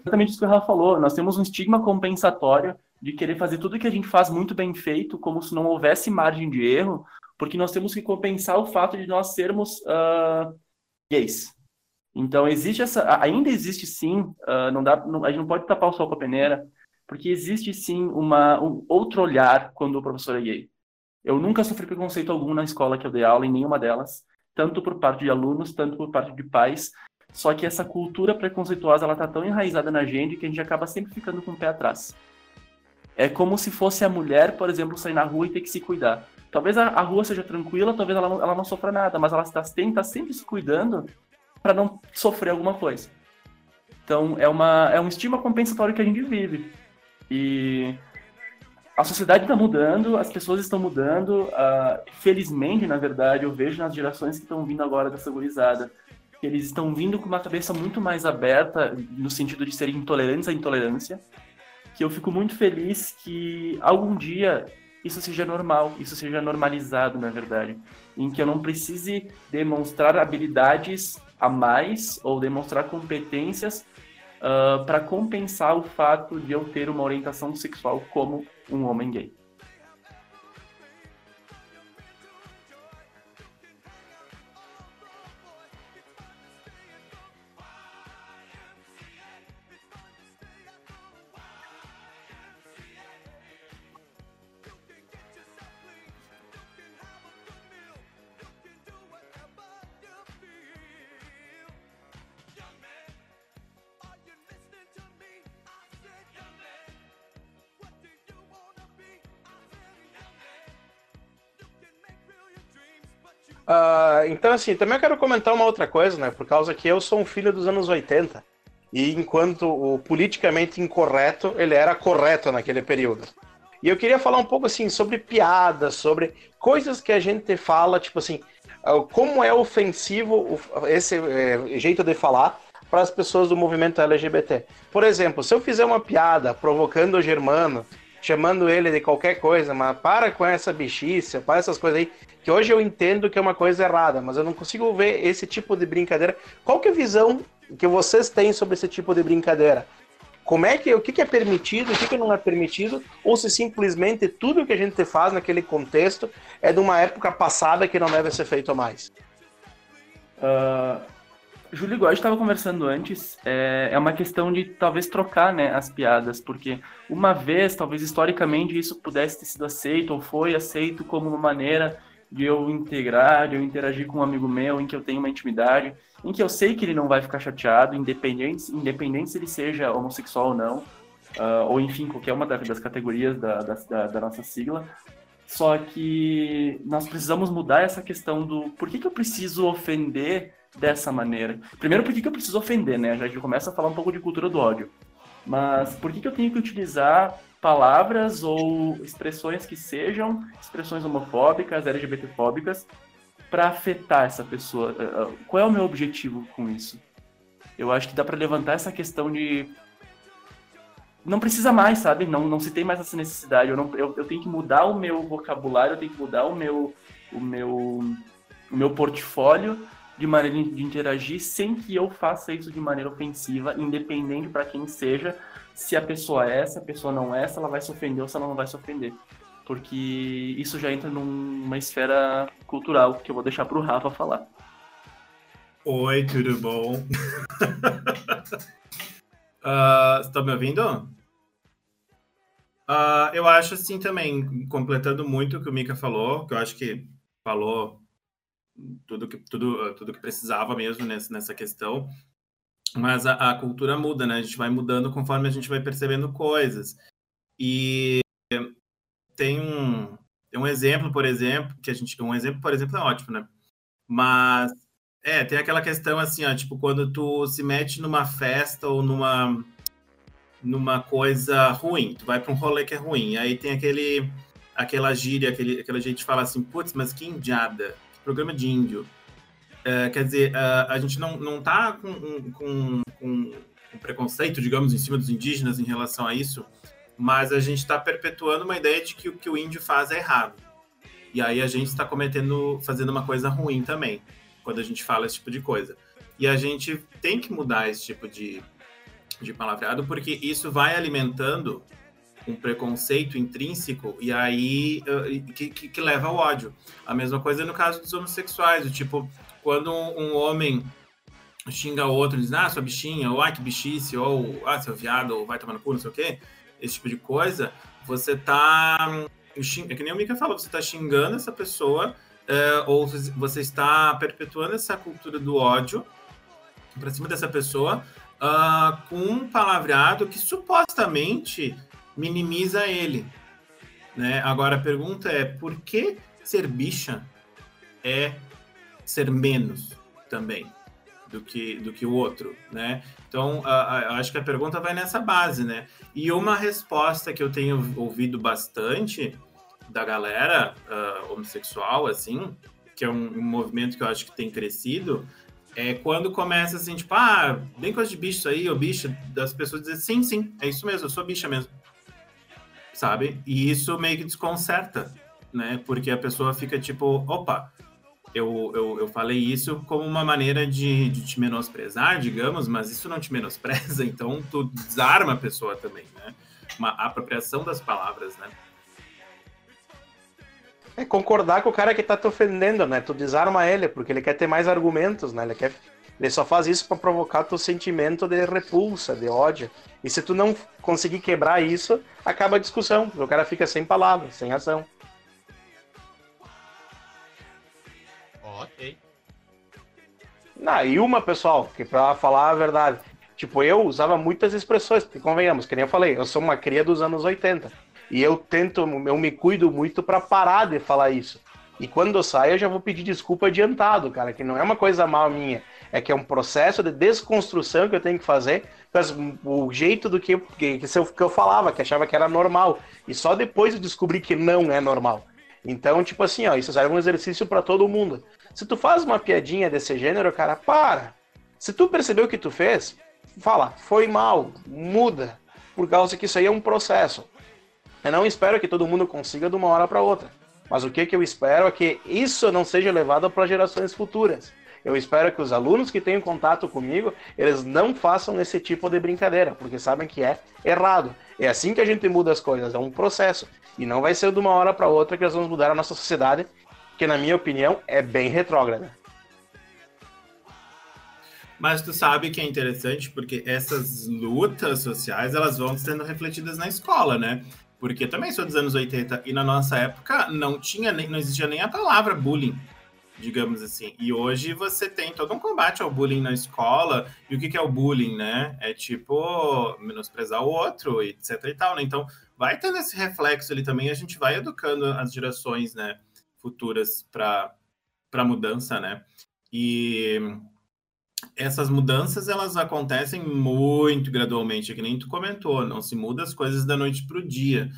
Exatamente isso que o Rafa falou, nós temos um estigma compensatório de querer fazer tudo que a gente faz muito bem feito, como se não houvesse margem de erro, porque nós temos que compensar o fato de nós sermos uh, gays. Então, existe essa, ainda existe sim, uh, não dá, não, a gente não pode tapar o sol com a peneira, porque existe sim uma, um outro olhar quando o professor é gay. Eu nunca sofri preconceito algum na escola que eu dei aula, em nenhuma delas, tanto por parte de alunos, tanto por parte de pais, só que essa cultura preconceituosa, ela tá tão enraizada na gente que a gente acaba sempre ficando com o pé atrás. É como se fosse a mulher, por exemplo, sair na rua e ter que se cuidar. Talvez a, a rua seja tranquila, talvez ela não, ela não sofra nada, mas ela está, tem, tá sempre se cuidando para não sofrer alguma coisa. Então, é, uma, é um estima compensatório que a gente vive. E a sociedade está mudando, as pessoas estão mudando. Uh, felizmente, na verdade, eu vejo nas gerações que estão vindo agora dessa gurizada, que eles estão vindo com uma cabeça muito mais aberta, no sentido de serem intolerantes à intolerância. Que eu fico muito feliz que algum dia isso seja normal, isso seja normalizado, na verdade. Em que eu não precise demonstrar habilidades a mais ou demonstrar competências uh, para compensar o fato de eu ter uma orientação sexual como um homem gay. Uh, então, assim, também eu quero comentar uma outra coisa, né? Por causa que eu sou um filho dos anos 80. E enquanto o politicamente incorreto, ele era correto naquele período. E eu queria falar um pouco, assim, sobre piadas, sobre coisas que a gente fala, tipo assim, ah, como é ofensivo esse é, jeito de falar para as pessoas do movimento LGBT. Por exemplo, se eu fizer uma piada provocando o Germano, chamando ele de qualquer coisa, mas para com essa bichice, para essas coisas aí, que hoje eu entendo que é uma coisa errada, mas eu não consigo ver esse tipo de brincadeira. Qual que é a visão que vocês têm sobre esse tipo de brincadeira? Como é que o que, é permitido, o que, que não é permitido, ou se simplesmente tudo que a gente faz naquele contexto é de uma época passada que não deve ser feito mais? Uh, Júlio, igual a gente estava conversando antes, é, é uma questão de talvez trocar né, as piadas, porque uma vez, talvez historicamente, isso pudesse ter sido aceito ou foi aceito como uma maneira de eu integrar, de eu interagir com um amigo meu, em que eu tenho uma intimidade, em que eu sei que ele não vai ficar chateado, independente, independente se ele seja homossexual ou não, uh, ou enfim, qualquer uma das categorias da, da, da, nossa sigla. Só que nós precisamos mudar essa questão do por que, que eu preciso ofender dessa maneira. Primeiro, por que, que eu preciso ofender, né? Já a gente começa a falar um pouco de cultura do ódio. Mas por que, que eu tenho que utilizar palavras ou expressões que sejam expressões homofóbicas, LGBTfóbicas, para afetar essa pessoa? Eh, eh, qual é o meu objetivo com isso? Eu acho que dá para levantar essa questão de não precisa mais, sabe? Não, não se tem mais essa necessidade. Eu, não, eu, eu tenho que mudar o meu vocabulário, eu tenho que mudar o meu, o meu, o meu portfólio de maneira de interagir sem que eu faça isso de maneira ofensiva, independente para quem seja, se a pessoa é, se a pessoa não é, se ela vai se ofender ou se ela não vai se ofender. Porque isso já entra numa esfera cultural que eu vou deixar para o Rafa falar. Oi, tudo bom? uh, você tá me ouvindo? Uh, eu acho assim também, completando muito o que o Mika falou, que eu acho que falou tudo que, tudo, tudo que precisava mesmo nessa questão. Mas a, a, cultura muda, né? A gente vai mudando conforme a gente vai percebendo coisas. E tem um, tem um exemplo, por exemplo, que a gente. Um exemplo, por exemplo, é ótimo, né? Mas é, tem aquela questão assim, ó, tipo, quando tu se mete numa festa ou numa numa coisa ruim, tu vai para um rolê que é ruim, aí tem aquele aquela gíria, aquele, aquela gente fala assim, putz, mas que indiada, programa de índio. É, quer dizer, a, a gente não, não tá com, com, com preconceito, digamos, em cima dos indígenas em relação a isso, mas a gente está perpetuando uma ideia de que o que o índio faz é errado. E aí a gente está cometendo, fazendo uma coisa ruim também, quando a gente fala esse tipo de coisa. E a gente tem que mudar esse tipo de, de palavreado, porque isso vai alimentando um preconceito intrínseco e aí uh, que, que, que, leva ao ódio. A mesma coisa no caso dos homossexuais, tipo, quando um, homem xinga outro, diz, ah, sua bichinha, ou ah, que bichice, ou ah, seu viado, ou vai tomar no cu, não sei o quê, esse tipo de coisa, você tá. É que nem o Mika falou, você tá xingando essa pessoa, é, ou você está perpetuando essa cultura do ódio para cima dessa pessoa uh, com um palavreado que supostamente minimiza ele. Né? Agora a pergunta é: por que ser bicha é ser menos também do que, do que o outro? Né? Então, a, a, acho que a pergunta vai nessa base. Né? E uma resposta que eu tenho ouvido bastante da galera uh, homossexual, assim, que é um, um movimento que eu acho que tem crescido, é quando começa assim, tipo, ah, bem coisa de bicho aí, ou bicha, das pessoas dizem, sim, sim, é isso mesmo, eu sou bicha mesmo sabe? E isso meio que desconcerta, né? Porque a pessoa fica tipo, opa, eu, eu, eu falei isso como uma maneira de, de te menosprezar, digamos, mas isso não te menospreza, então tu desarma a pessoa também, né? Uma apropriação das palavras, né? É concordar com o cara que tá te ofendendo, né? Tu desarma ele, porque ele quer ter mais argumentos, né? Ele quer ele só faz isso para provocar teu sentimento de repulsa, de ódio. E se tu não conseguir quebrar isso, acaba a discussão. O cara fica sem palavras, sem ação. Ok. Não, e uma, pessoal, que pra falar a verdade, tipo, eu usava muitas expressões, porque convenhamos, que nem eu falei, eu sou uma cria dos anos 80. E eu tento, eu me cuido muito para parar de falar isso. E quando eu saio, eu já vou pedir desculpa adiantado, cara, que não é uma coisa mal minha é que é um processo de desconstrução que eu tenho que fazer, mas o jeito do que, que, que eu falava, que achava que era normal, e só depois eu descobri que não é normal. Então, tipo assim, ó, isso serve um exercício para todo mundo. Se tu faz uma piadinha desse gênero, cara, para. Se tu percebeu o que tu fez, fala, foi mal, muda, por causa que isso aí é um processo. Eu não espero que todo mundo consiga de uma hora para outra. Mas o que, que eu espero é que isso não seja levado para gerações futuras. Eu espero que os alunos que tenham contato comigo, eles não façam esse tipo de brincadeira, porque sabem que é errado. É assim que a gente muda as coisas, é um processo. E não vai ser de uma hora para outra que nós vamos mudar a nossa sociedade, que na minha opinião é bem retrógrada. Mas tu sabe que é interessante porque essas lutas sociais elas vão sendo refletidas na escola, né? Porque também sou dos anos 80 e na nossa época não tinha nem, não existia nem a palavra bullying, digamos assim. E hoje você tem todo um combate ao bullying na escola. E o que, que é o bullying, né? É tipo menosprezar o outro, etc e tal, né? Então vai tendo esse reflexo ali também. A gente vai educando as gerações, né? Futuras para para mudança, né? E essas mudanças elas acontecem muito gradualmente, que nem tu comentou, não se muda as coisas da noite para o dia.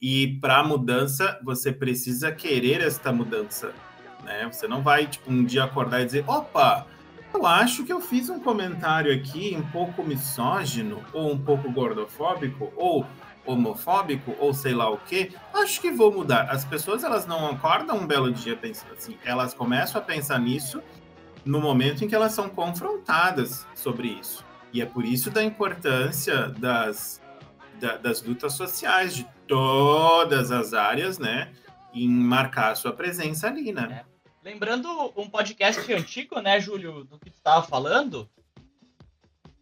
E para a mudança, você precisa querer esta mudança, né? Você não vai tipo um dia acordar e dizer, opa, eu acho que eu fiz um comentário aqui um pouco misógino ou um pouco gordofóbico ou homofóbico ou sei lá o que, acho que vou mudar. As pessoas elas não acordam um belo dia pensando assim, elas começam a pensar nisso no momento em que elas são confrontadas sobre isso. E é por isso da importância das, da, das lutas sociais de todas as áreas, né, em marcar a sua presença ali, né? É. Lembrando um podcast antigo, né, Júlio, do que tu estava falando,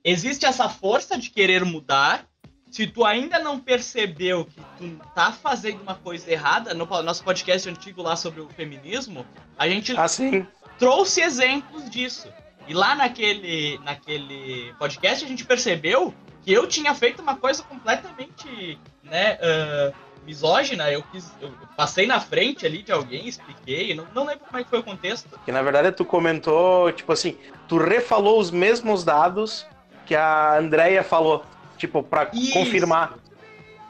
existe essa força de querer mudar. Se tu ainda não percebeu que tu tá fazendo uma coisa errada, no nosso podcast antigo lá sobre o feminismo, a gente assim trouxe exemplos disso. E lá naquele, naquele podcast a gente percebeu que eu tinha feito uma coisa completamente né, uh, misógina. Eu, quis, eu passei na frente ali de alguém, expliquei, não, não lembro como é que foi o contexto. Que na verdade tu comentou, tipo assim, tu refalou os mesmos dados que a Andrea falou, tipo, para confirmar.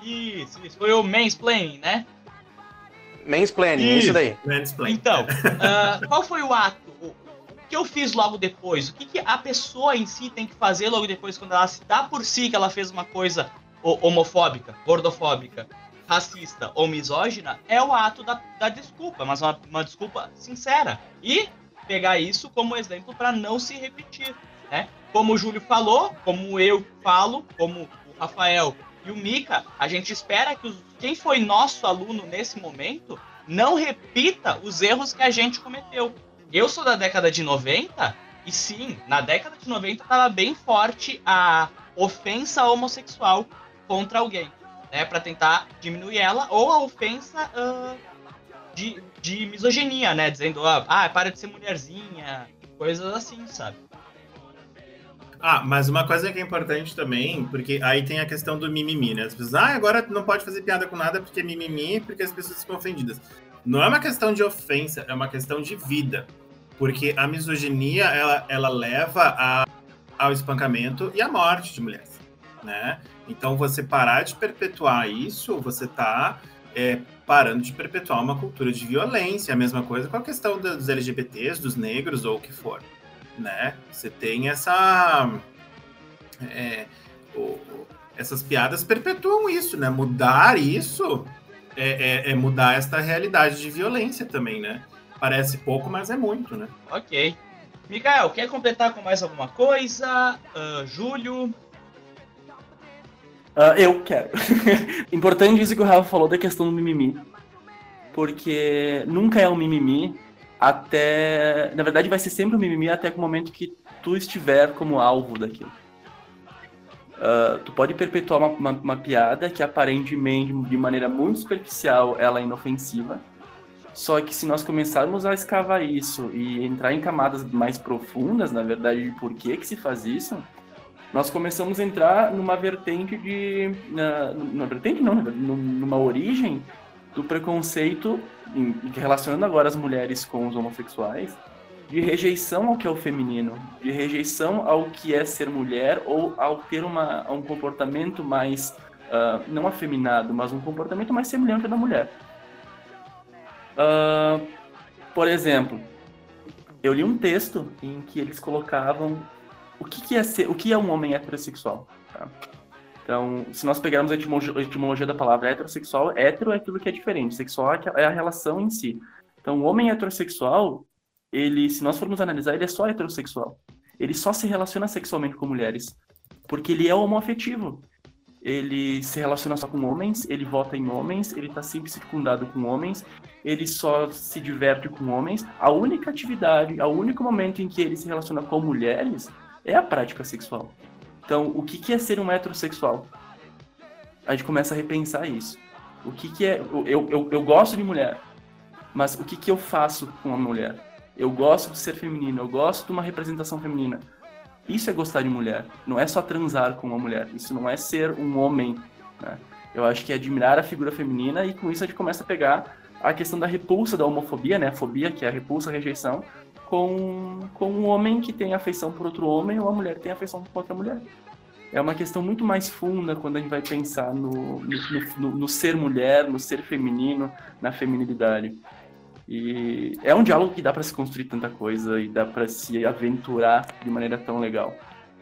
Isso, isso. Foi o mansplaining, né? Mansplaining, isso, isso daí. Mansplaining. Então, uh, qual foi o ato? O que eu fiz logo depois? O que, que, a pessoa em si tem que fazer logo depois quando ela se dá por si que ela fez uma coisa homofóbica, gordofóbica, racista ou misógina? É o ato da, da desculpa, mas uma, uma desculpa sincera. E pegar isso como exemplo para não se repetir. Né? Como o Júlio falou, como eu falo, como o Rafael e o Mika, a gente espera que os, quem foi nosso aluno nesse momento não repita os erros que a gente cometeu. Eu sou da década de 90 e sim, na década de 90 estava bem forte a ofensa homossexual contra alguém, né, para tentar diminuir ela ou a ofensa uh, de, de misoginia, né, dizendo ah, para de ser mulherzinha, coisas assim, sabe? Ah, mas uma coisa que é importante também, porque aí tem a questão do mimimi, né? As pessoas, ah, agora não pode fazer piada com nada porque é mimimi, porque as pessoas ficam ofendidas. Não é uma questão de ofensa, é uma questão de vida. Porque a misoginia, ela, ela leva a, ao espancamento e à morte de mulheres, né? Então, você parar de perpetuar isso, você está é, parando de perpetuar uma cultura de violência. A mesma coisa com a questão dos LGBTs, dos negros ou o que for né? Você tem essa. É, o, essas piadas perpetuam isso, né? Mudar isso é, é, é, mudar esta realidade de violência também, né? Parece pouco, mas é muito, né? Ok. Mikael, quer completar com mais alguma coisa? Uh, Júlio? Uh, eu quero. Importante isso que o Rafa falou da questão do mimimi. Porque nunca é um mimimi até. Na verdade, vai ser sempre um mimimi até o momento que tu estiver como alvo daquilo. Uh, tu pode perpetuar uma, uma, uma, piada que aparentemente, de maneira muito superficial, ela é inofensiva. Só que se nós começarmos a escavar isso e entrar em camadas mais profundas, na verdade, de por que, que se faz isso, nós começamos a entrar numa vertente de. Na, numa vertente não, numa origem do preconceito, em, relacionando agora as mulheres com os homossexuais, de rejeição ao que é o feminino, de rejeição ao que é ser mulher ou ao ter uma, um comportamento mais, uh, não afeminado, mas um comportamento mais semelhante ao da mulher. Uh, por exemplo, eu li um texto em que eles colocavam o que, que é ser, o que é um homem heterossexual. Tá? Então, se nós pegarmos a etimologia, da palavra heterossexual, hétero é aquilo que é diferente, sexual é a relação em si. Então, o homem heterossexual, ele, se nós formos analisar, ele é só heterossexual. Ele só se relaciona sexualmente com mulheres, porque ele é homoafetivo. Ele se relaciona só com homens, ele vota em homens, ele está sempre circundado com homens, ele só se diverte com homens. A única atividade, o único momento em que ele se relaciona com mulheres é a prática sexual. Então, o que, que é ser um heterossexual? A gente começa a repensar isso. O que, que é. Eu, eu, eu gosto de mulher, mas o que, que eu faço com a mulher? Eu gosto de ser feminino, eu gosto de uma representação feminina. Isso é gostar de mulher. Não é só transar com uma mulher. Isso não é ser um homem. Né? Eu acho que é admirar a figura feminina e com isso a gente começa a pegar a questão da repulsa da homofobia, né? A fobia, que é a repulsa, a rejeição, com, com um homem que tem afeição por outro homem ou uma mulher que tem afeição por outra mulher. É uma questão muito mais funda quando a gente vai pensar no, no, no, no ser mulher, no ser feminino, na feminilidade. E é um diálogo que dá para se construir tanta coisa e dá para se aventurar de maneira tão legal.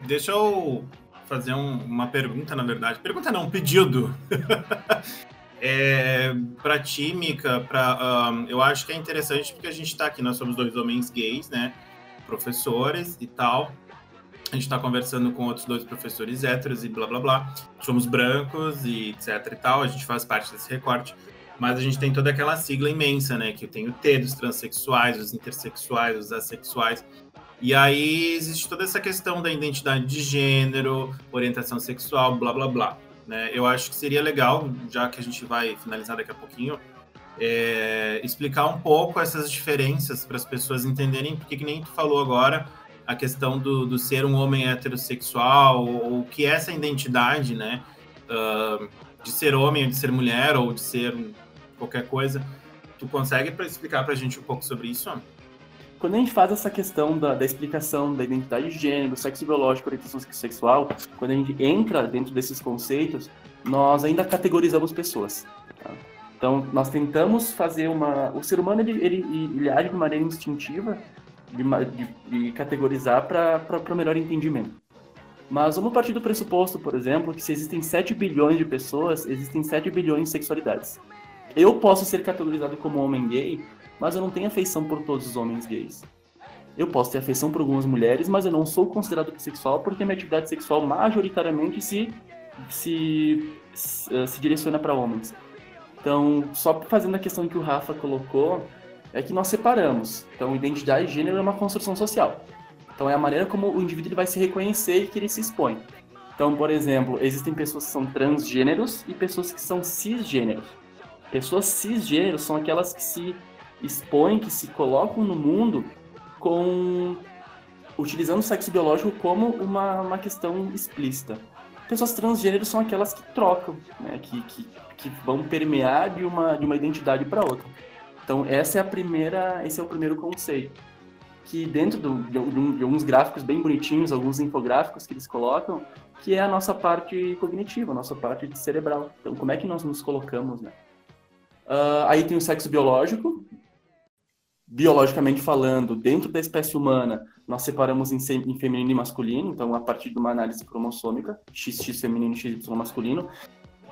Deixa eu fazer um, uma pergunta, na verdade. Pergunta não, um pedido. é, para ti, Mika, pra, um, eu acho que é interessante porque a gente está aqui, nós somos dois homens gays, né? Professores e tal. A gente está conversando com outros dois professores héteros e blá blá blá. Somos brancos e etc e tal. A gente faz parte desse recorte mas a gente tem toda aquela sigla imensa, né? Que tem o T dos transexuais, os intersexuais, os assexuais. E aí existe toda essa questão da identidade de gênero, orientação sexual, blá blá blá. Né? Eu acho que seria legal, já que a gente vai finalizar daqui a pouquinho, é, explicar um pouco essas diferenças para as pessoas entenderem, porque que nem tu falou agora, a questão do, do ser um homem heterossexual, ou o que é essa identidade, né? Uh, de ser homem, ou de ser mulher, ou de ser qualquer coisa. Tu consegue explicar para a gente um pouco sobre isso? Quando a gente faz essa questão da, da explicação da identidade de gênero, sexo biológico, orientação sexual, quando a gente entra dentro desses conceitos, nós ainda categorizamos pessoas. Tá? Então, nós tentamos fazer uma. O ser humano ele, ele, ele age de maneira instintiva de, de, de categorizar para melhor entendimento. Mas vamos partir do pressuposto, por exemplo, que se existem 7 bilhões de pessoas, existem 7 bilhões de sexualidades. Eu posso ser categorizado como homem gay, mas eu não tenho afeição por todos os homens gays. Eu posso ter afeição por algumas mulheres, mas eu não sou considerado bissexual porque minha atividade sexual majoritariamente se, se, se, se direciona para homens. Então, só fazendo a questão que o Rafa colocou, é que nós separamos. Então, identidade de gênero é uma construção social. Então, é a maneira como o indivíduo vai se reconhecer e que ele se expõe. Então, por exemplo, existem pessoas que são transgêneros e pessoas que são cisgêneros. Pessoas cisgêneros são aquelas que se expõem, que se colocam no mundo com utilizando o sexo biológico como uma, uma questão explícita. Pessoas transgêneros são aquelas que trocam, né? que, que, que vão permear de uma, de uma identidade para outra. Então essa é a primeira, esse é o primeiro conceito que dentro do, de, de, alguns gráficos bem bonitinhos, alguns infográficos que eles colocam, que é a nossa parte cognitiva, a nossa parte cerebral. Então, como é que nós nos colocamos, né? Uh, aí tem o sexo biológico. Biologicamente falando, dentro da espécie humana, nós separamos em, em feminino e masculino, então a partir de uma análise cromossômica, XX feminino e XY masculino.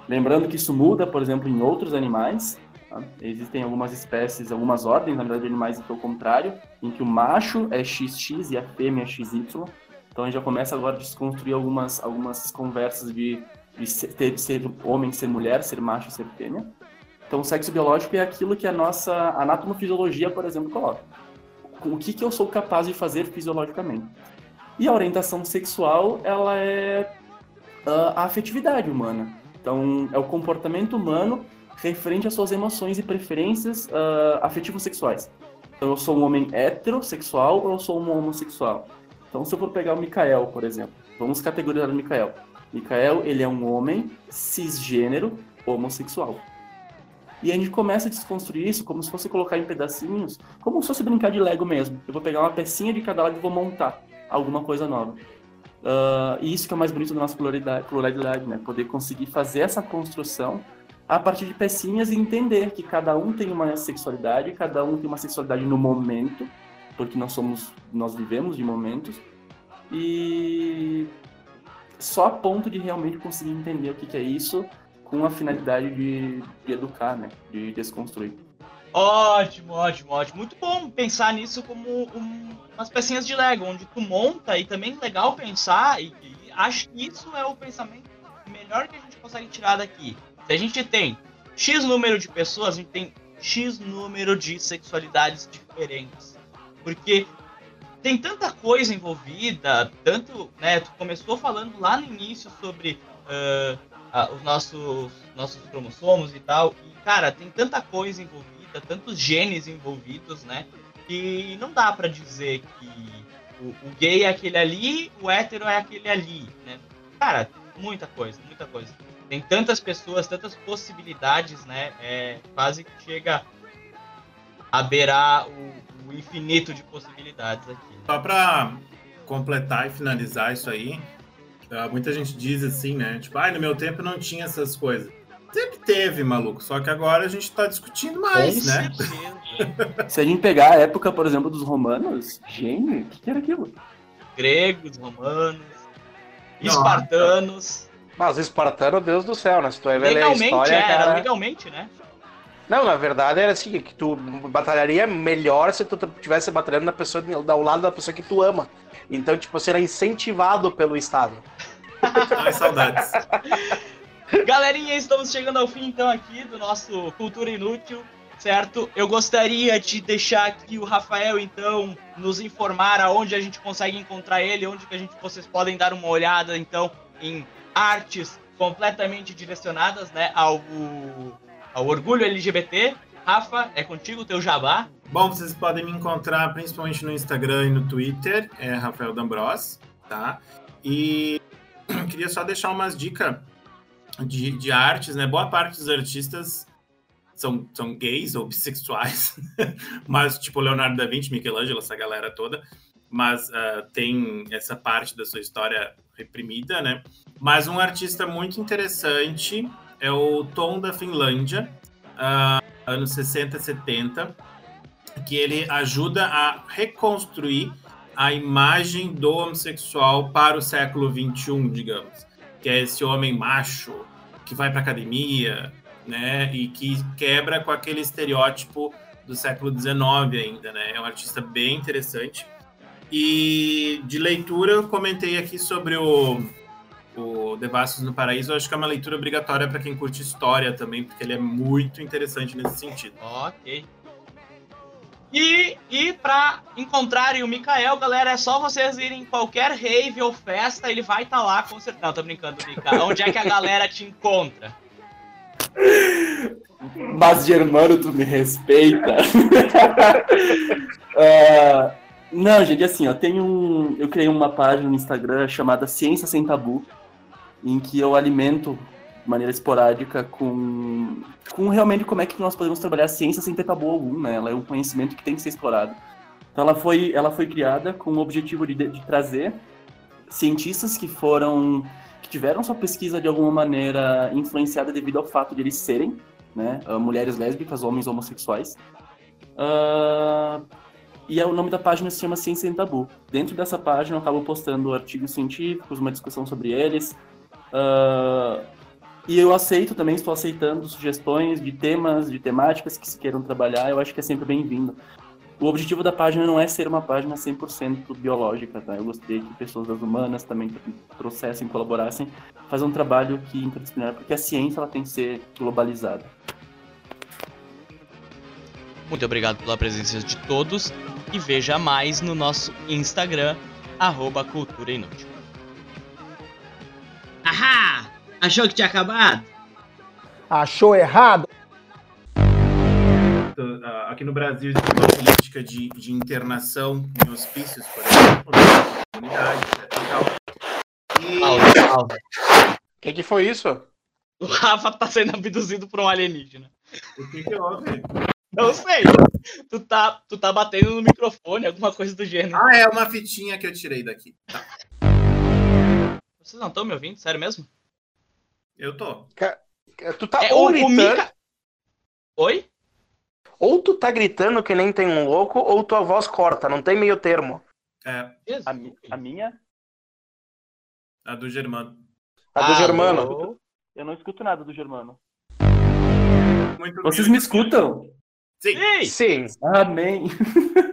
Lembrando que isso muda, por exemplo, em outros animais. Tá? Existem algumas espécies, algumas ordens, na verdade, de animais que é o contrário, em que o macho é XX e a fêmea é XY. Então a gente já começa agora a desconstruir algumas, algumas conversas de, de ser, ser homem, ser mulher, ser macho, ser fêmea. Então, sexo biológico é aquilo que a nossa anatomofisiologia, por exemplo, coloca. O que, que eu sou capaz de fazer fisiologicamente. E a orientação sexual, ela é uh, a afetividade humana. Então, é o comportamento humano referente às suas emoções e preferências uh, afetivos sexuais. Então, eu sou um homem heterossexual ou eu sou um homossexual? Então, se eu for pegar o Mikael, por exemplo, vamos categorizar o Mikael. Mikael, ele é um homem cisgênero homossexual. E a gente começa a desconstruir isso como se fosse colocar em pedacinhos, como se fosse brincar de Lego mesmo. Eu vou pegar uma pecinha de cada lado e vou montar alguma coisa nova. Uh, e isso que é o mais bonito da nossa pluralidade, pluralidade, né? Poder conseguir fazer essa construção a partir de pecinhas e entender que cada um tem uma sexualidade, cada um tem uma sexualidade no momento, porque nós somos, nós vivemos de momentos. E só a ponto de realmente conseguir entender o que, que é isso com a finalidade de, de educar, né? De desconstruir. Ótimo, ótimo, ótimo. Muito bom pensar nisso como um, umas pecinhas de Lego, onde tu monta e também legal pensar, e, e acho que isso é o pensamento melhor que a gente consegue tirar daqui. Se a gente tem X número de pessoas, a gente tem X número de sexualidades diferentes. Porque tem tanta coisa envolvida, tanto, né, tu começou falando lá no início sobre uh, uh, os nossos, nossos cromossomos e tal, e, cara, tem tanta coisa envolvida, tantos genes envolvidos, né, que não dá para dizer que o, o, gay é aquele ali, o hétero é aquele ali, né, cara, muita coisa, muita coisa. Tem tantas pessoas, tantas possibilidades, né, é, quase que chega a beirar o, o infinito de possibilidades aqui. Né? Só para completar e finalizar isso aí, ah, muita gente diz assim, né? Tipo, ah, no meu tempo não tinha essas coisas. Sempre teve, maluco. Só que agora a gente está discutindo mais, Com né? Se a gente pegar a época, por exemplo, dos romanos, gênio, o que, que, era aquilo? Gregos, romanos, Nossa. espartanos. Mas espartano, Deus do céu, né? Se tu ver a história, era, cara... legalmente, né? Não, na verdade era assim, que tu batalharia melhor se tu tivesse batalhando na pessoa ao lado da pessoa que tu ama. Então, tipo, você era incentivado pelo Estado. Ai, saudades. Galerinha, estamos chegando ao fim então aqui do nosso Cultura Inútil, certo? Eu gostaria de deixar aqui o Rafael então nos informar aonde a gente consegue encontrar ele, onde que a gente vocês podem dar uma olhada então em artes completamente direcionadas, né, ao ao Orgulho LGBT. Rafa, é contigo o teu jabá. Bom, vocês podem me encontrar principalmente no Instagram e no Twitter, é Rafael D'Ambros, tá? E queria só deixar umas dicas de, de artes, né? Boa parte dos artistas são, são gays ou bissexuais, mas tipo Leonardo da Vinci, Michelangelo, essa galera toda, mas uh, tem essa parte da sua história reprimida, né? Mas um artista muito interessante é o Tom da Finlândia, uh, anos 60, 70, que ele ajuda a reconstruir a imagem do homossexual para o século 21, digamos, que é esse homem macho que vai para academia, né, e que quebra com aquele estereótipo do século 19 ainda, né? É um artista bem interessante. E de leitura, eu comentei aqui sobre o o Devassos no Paraíso, eu acho que é uma leitura obrigatória para quem curte história também, porque ele é muito interessante nesse sentido. Ok. E, e para encontrarem o Mikael, galera, é só vocês irem em qualquer rave ou festa, ele vai estar tá lá com certeza. Não, tô brincando, Mika. Onde é que a galera te encontra? Mas, Germano, tu me respeita. uh, não, gente, assim, eu tenho um, eu criei uma página no Instagram chamada Ciência Sem Tabu, em que eu alimento de maneira esporádica com, com realmente como é que nós podemos trabalhar a ciência sem ter tabu algum, né? Ela é um conhecimento que tem que ser explorado. Então ela foi, ela foi criada com o objetivo de, de trazer cientistas que foram que tiveram sua pesquisa de alguma maneira influenciada devido ao fato de eles serem né, ah, mulheres lésbicas, homens homossexuais. Uh, e é, o nome da página se chama Ciência Sem Tabu. Dentro dessa página eu acabo postando artigos científicos, uma discussão sobre eles, Uh, e eu aceito também, estou aceitando sugestões de temas, de temáticas que se queiram trabalhar, eu acho que é sempre bem-vindo. O objetivo da página não é ser uma página 100% biológica, tá? Eu gostaria que pessoas das humanas também trouxessem, colaborassem, fazer um trabalho que interdisciplinar, porque a ciência ela tem que ser globalizada. Muito obrigado pela presença de todos e veja mais no nosso Instagram, arroba Cultura Inútil. Ahá! Achou que tinha acabado? Achou errado? Ah, aqui no Brasil existe uma política de, de internação em hospícios, por exemplo, né? comunidade, e tal. E... O que, que foi isso? O Rafa tá sendo abduzido por um alienígena. O que, que houve? Não sei. Tu tá, tu tá batendo no microfone, alguma coisa do gênero. Ah, é uma fitinha que eu tirei daqui. Tá. Vocês não estão me ouvindo? Sério mesmo? Eu tô. Tu tá é, ou gritando... Mika... Oi? Ou tu tá gritando que nem tem um louco, ou tua voz corta, não tem meio termo. É. A, a minha? A do Germano. A do ah, Germano. Eu... eu não escuto nada do Germano. Muito Vocês me escutam? Sim. Sim. Amém.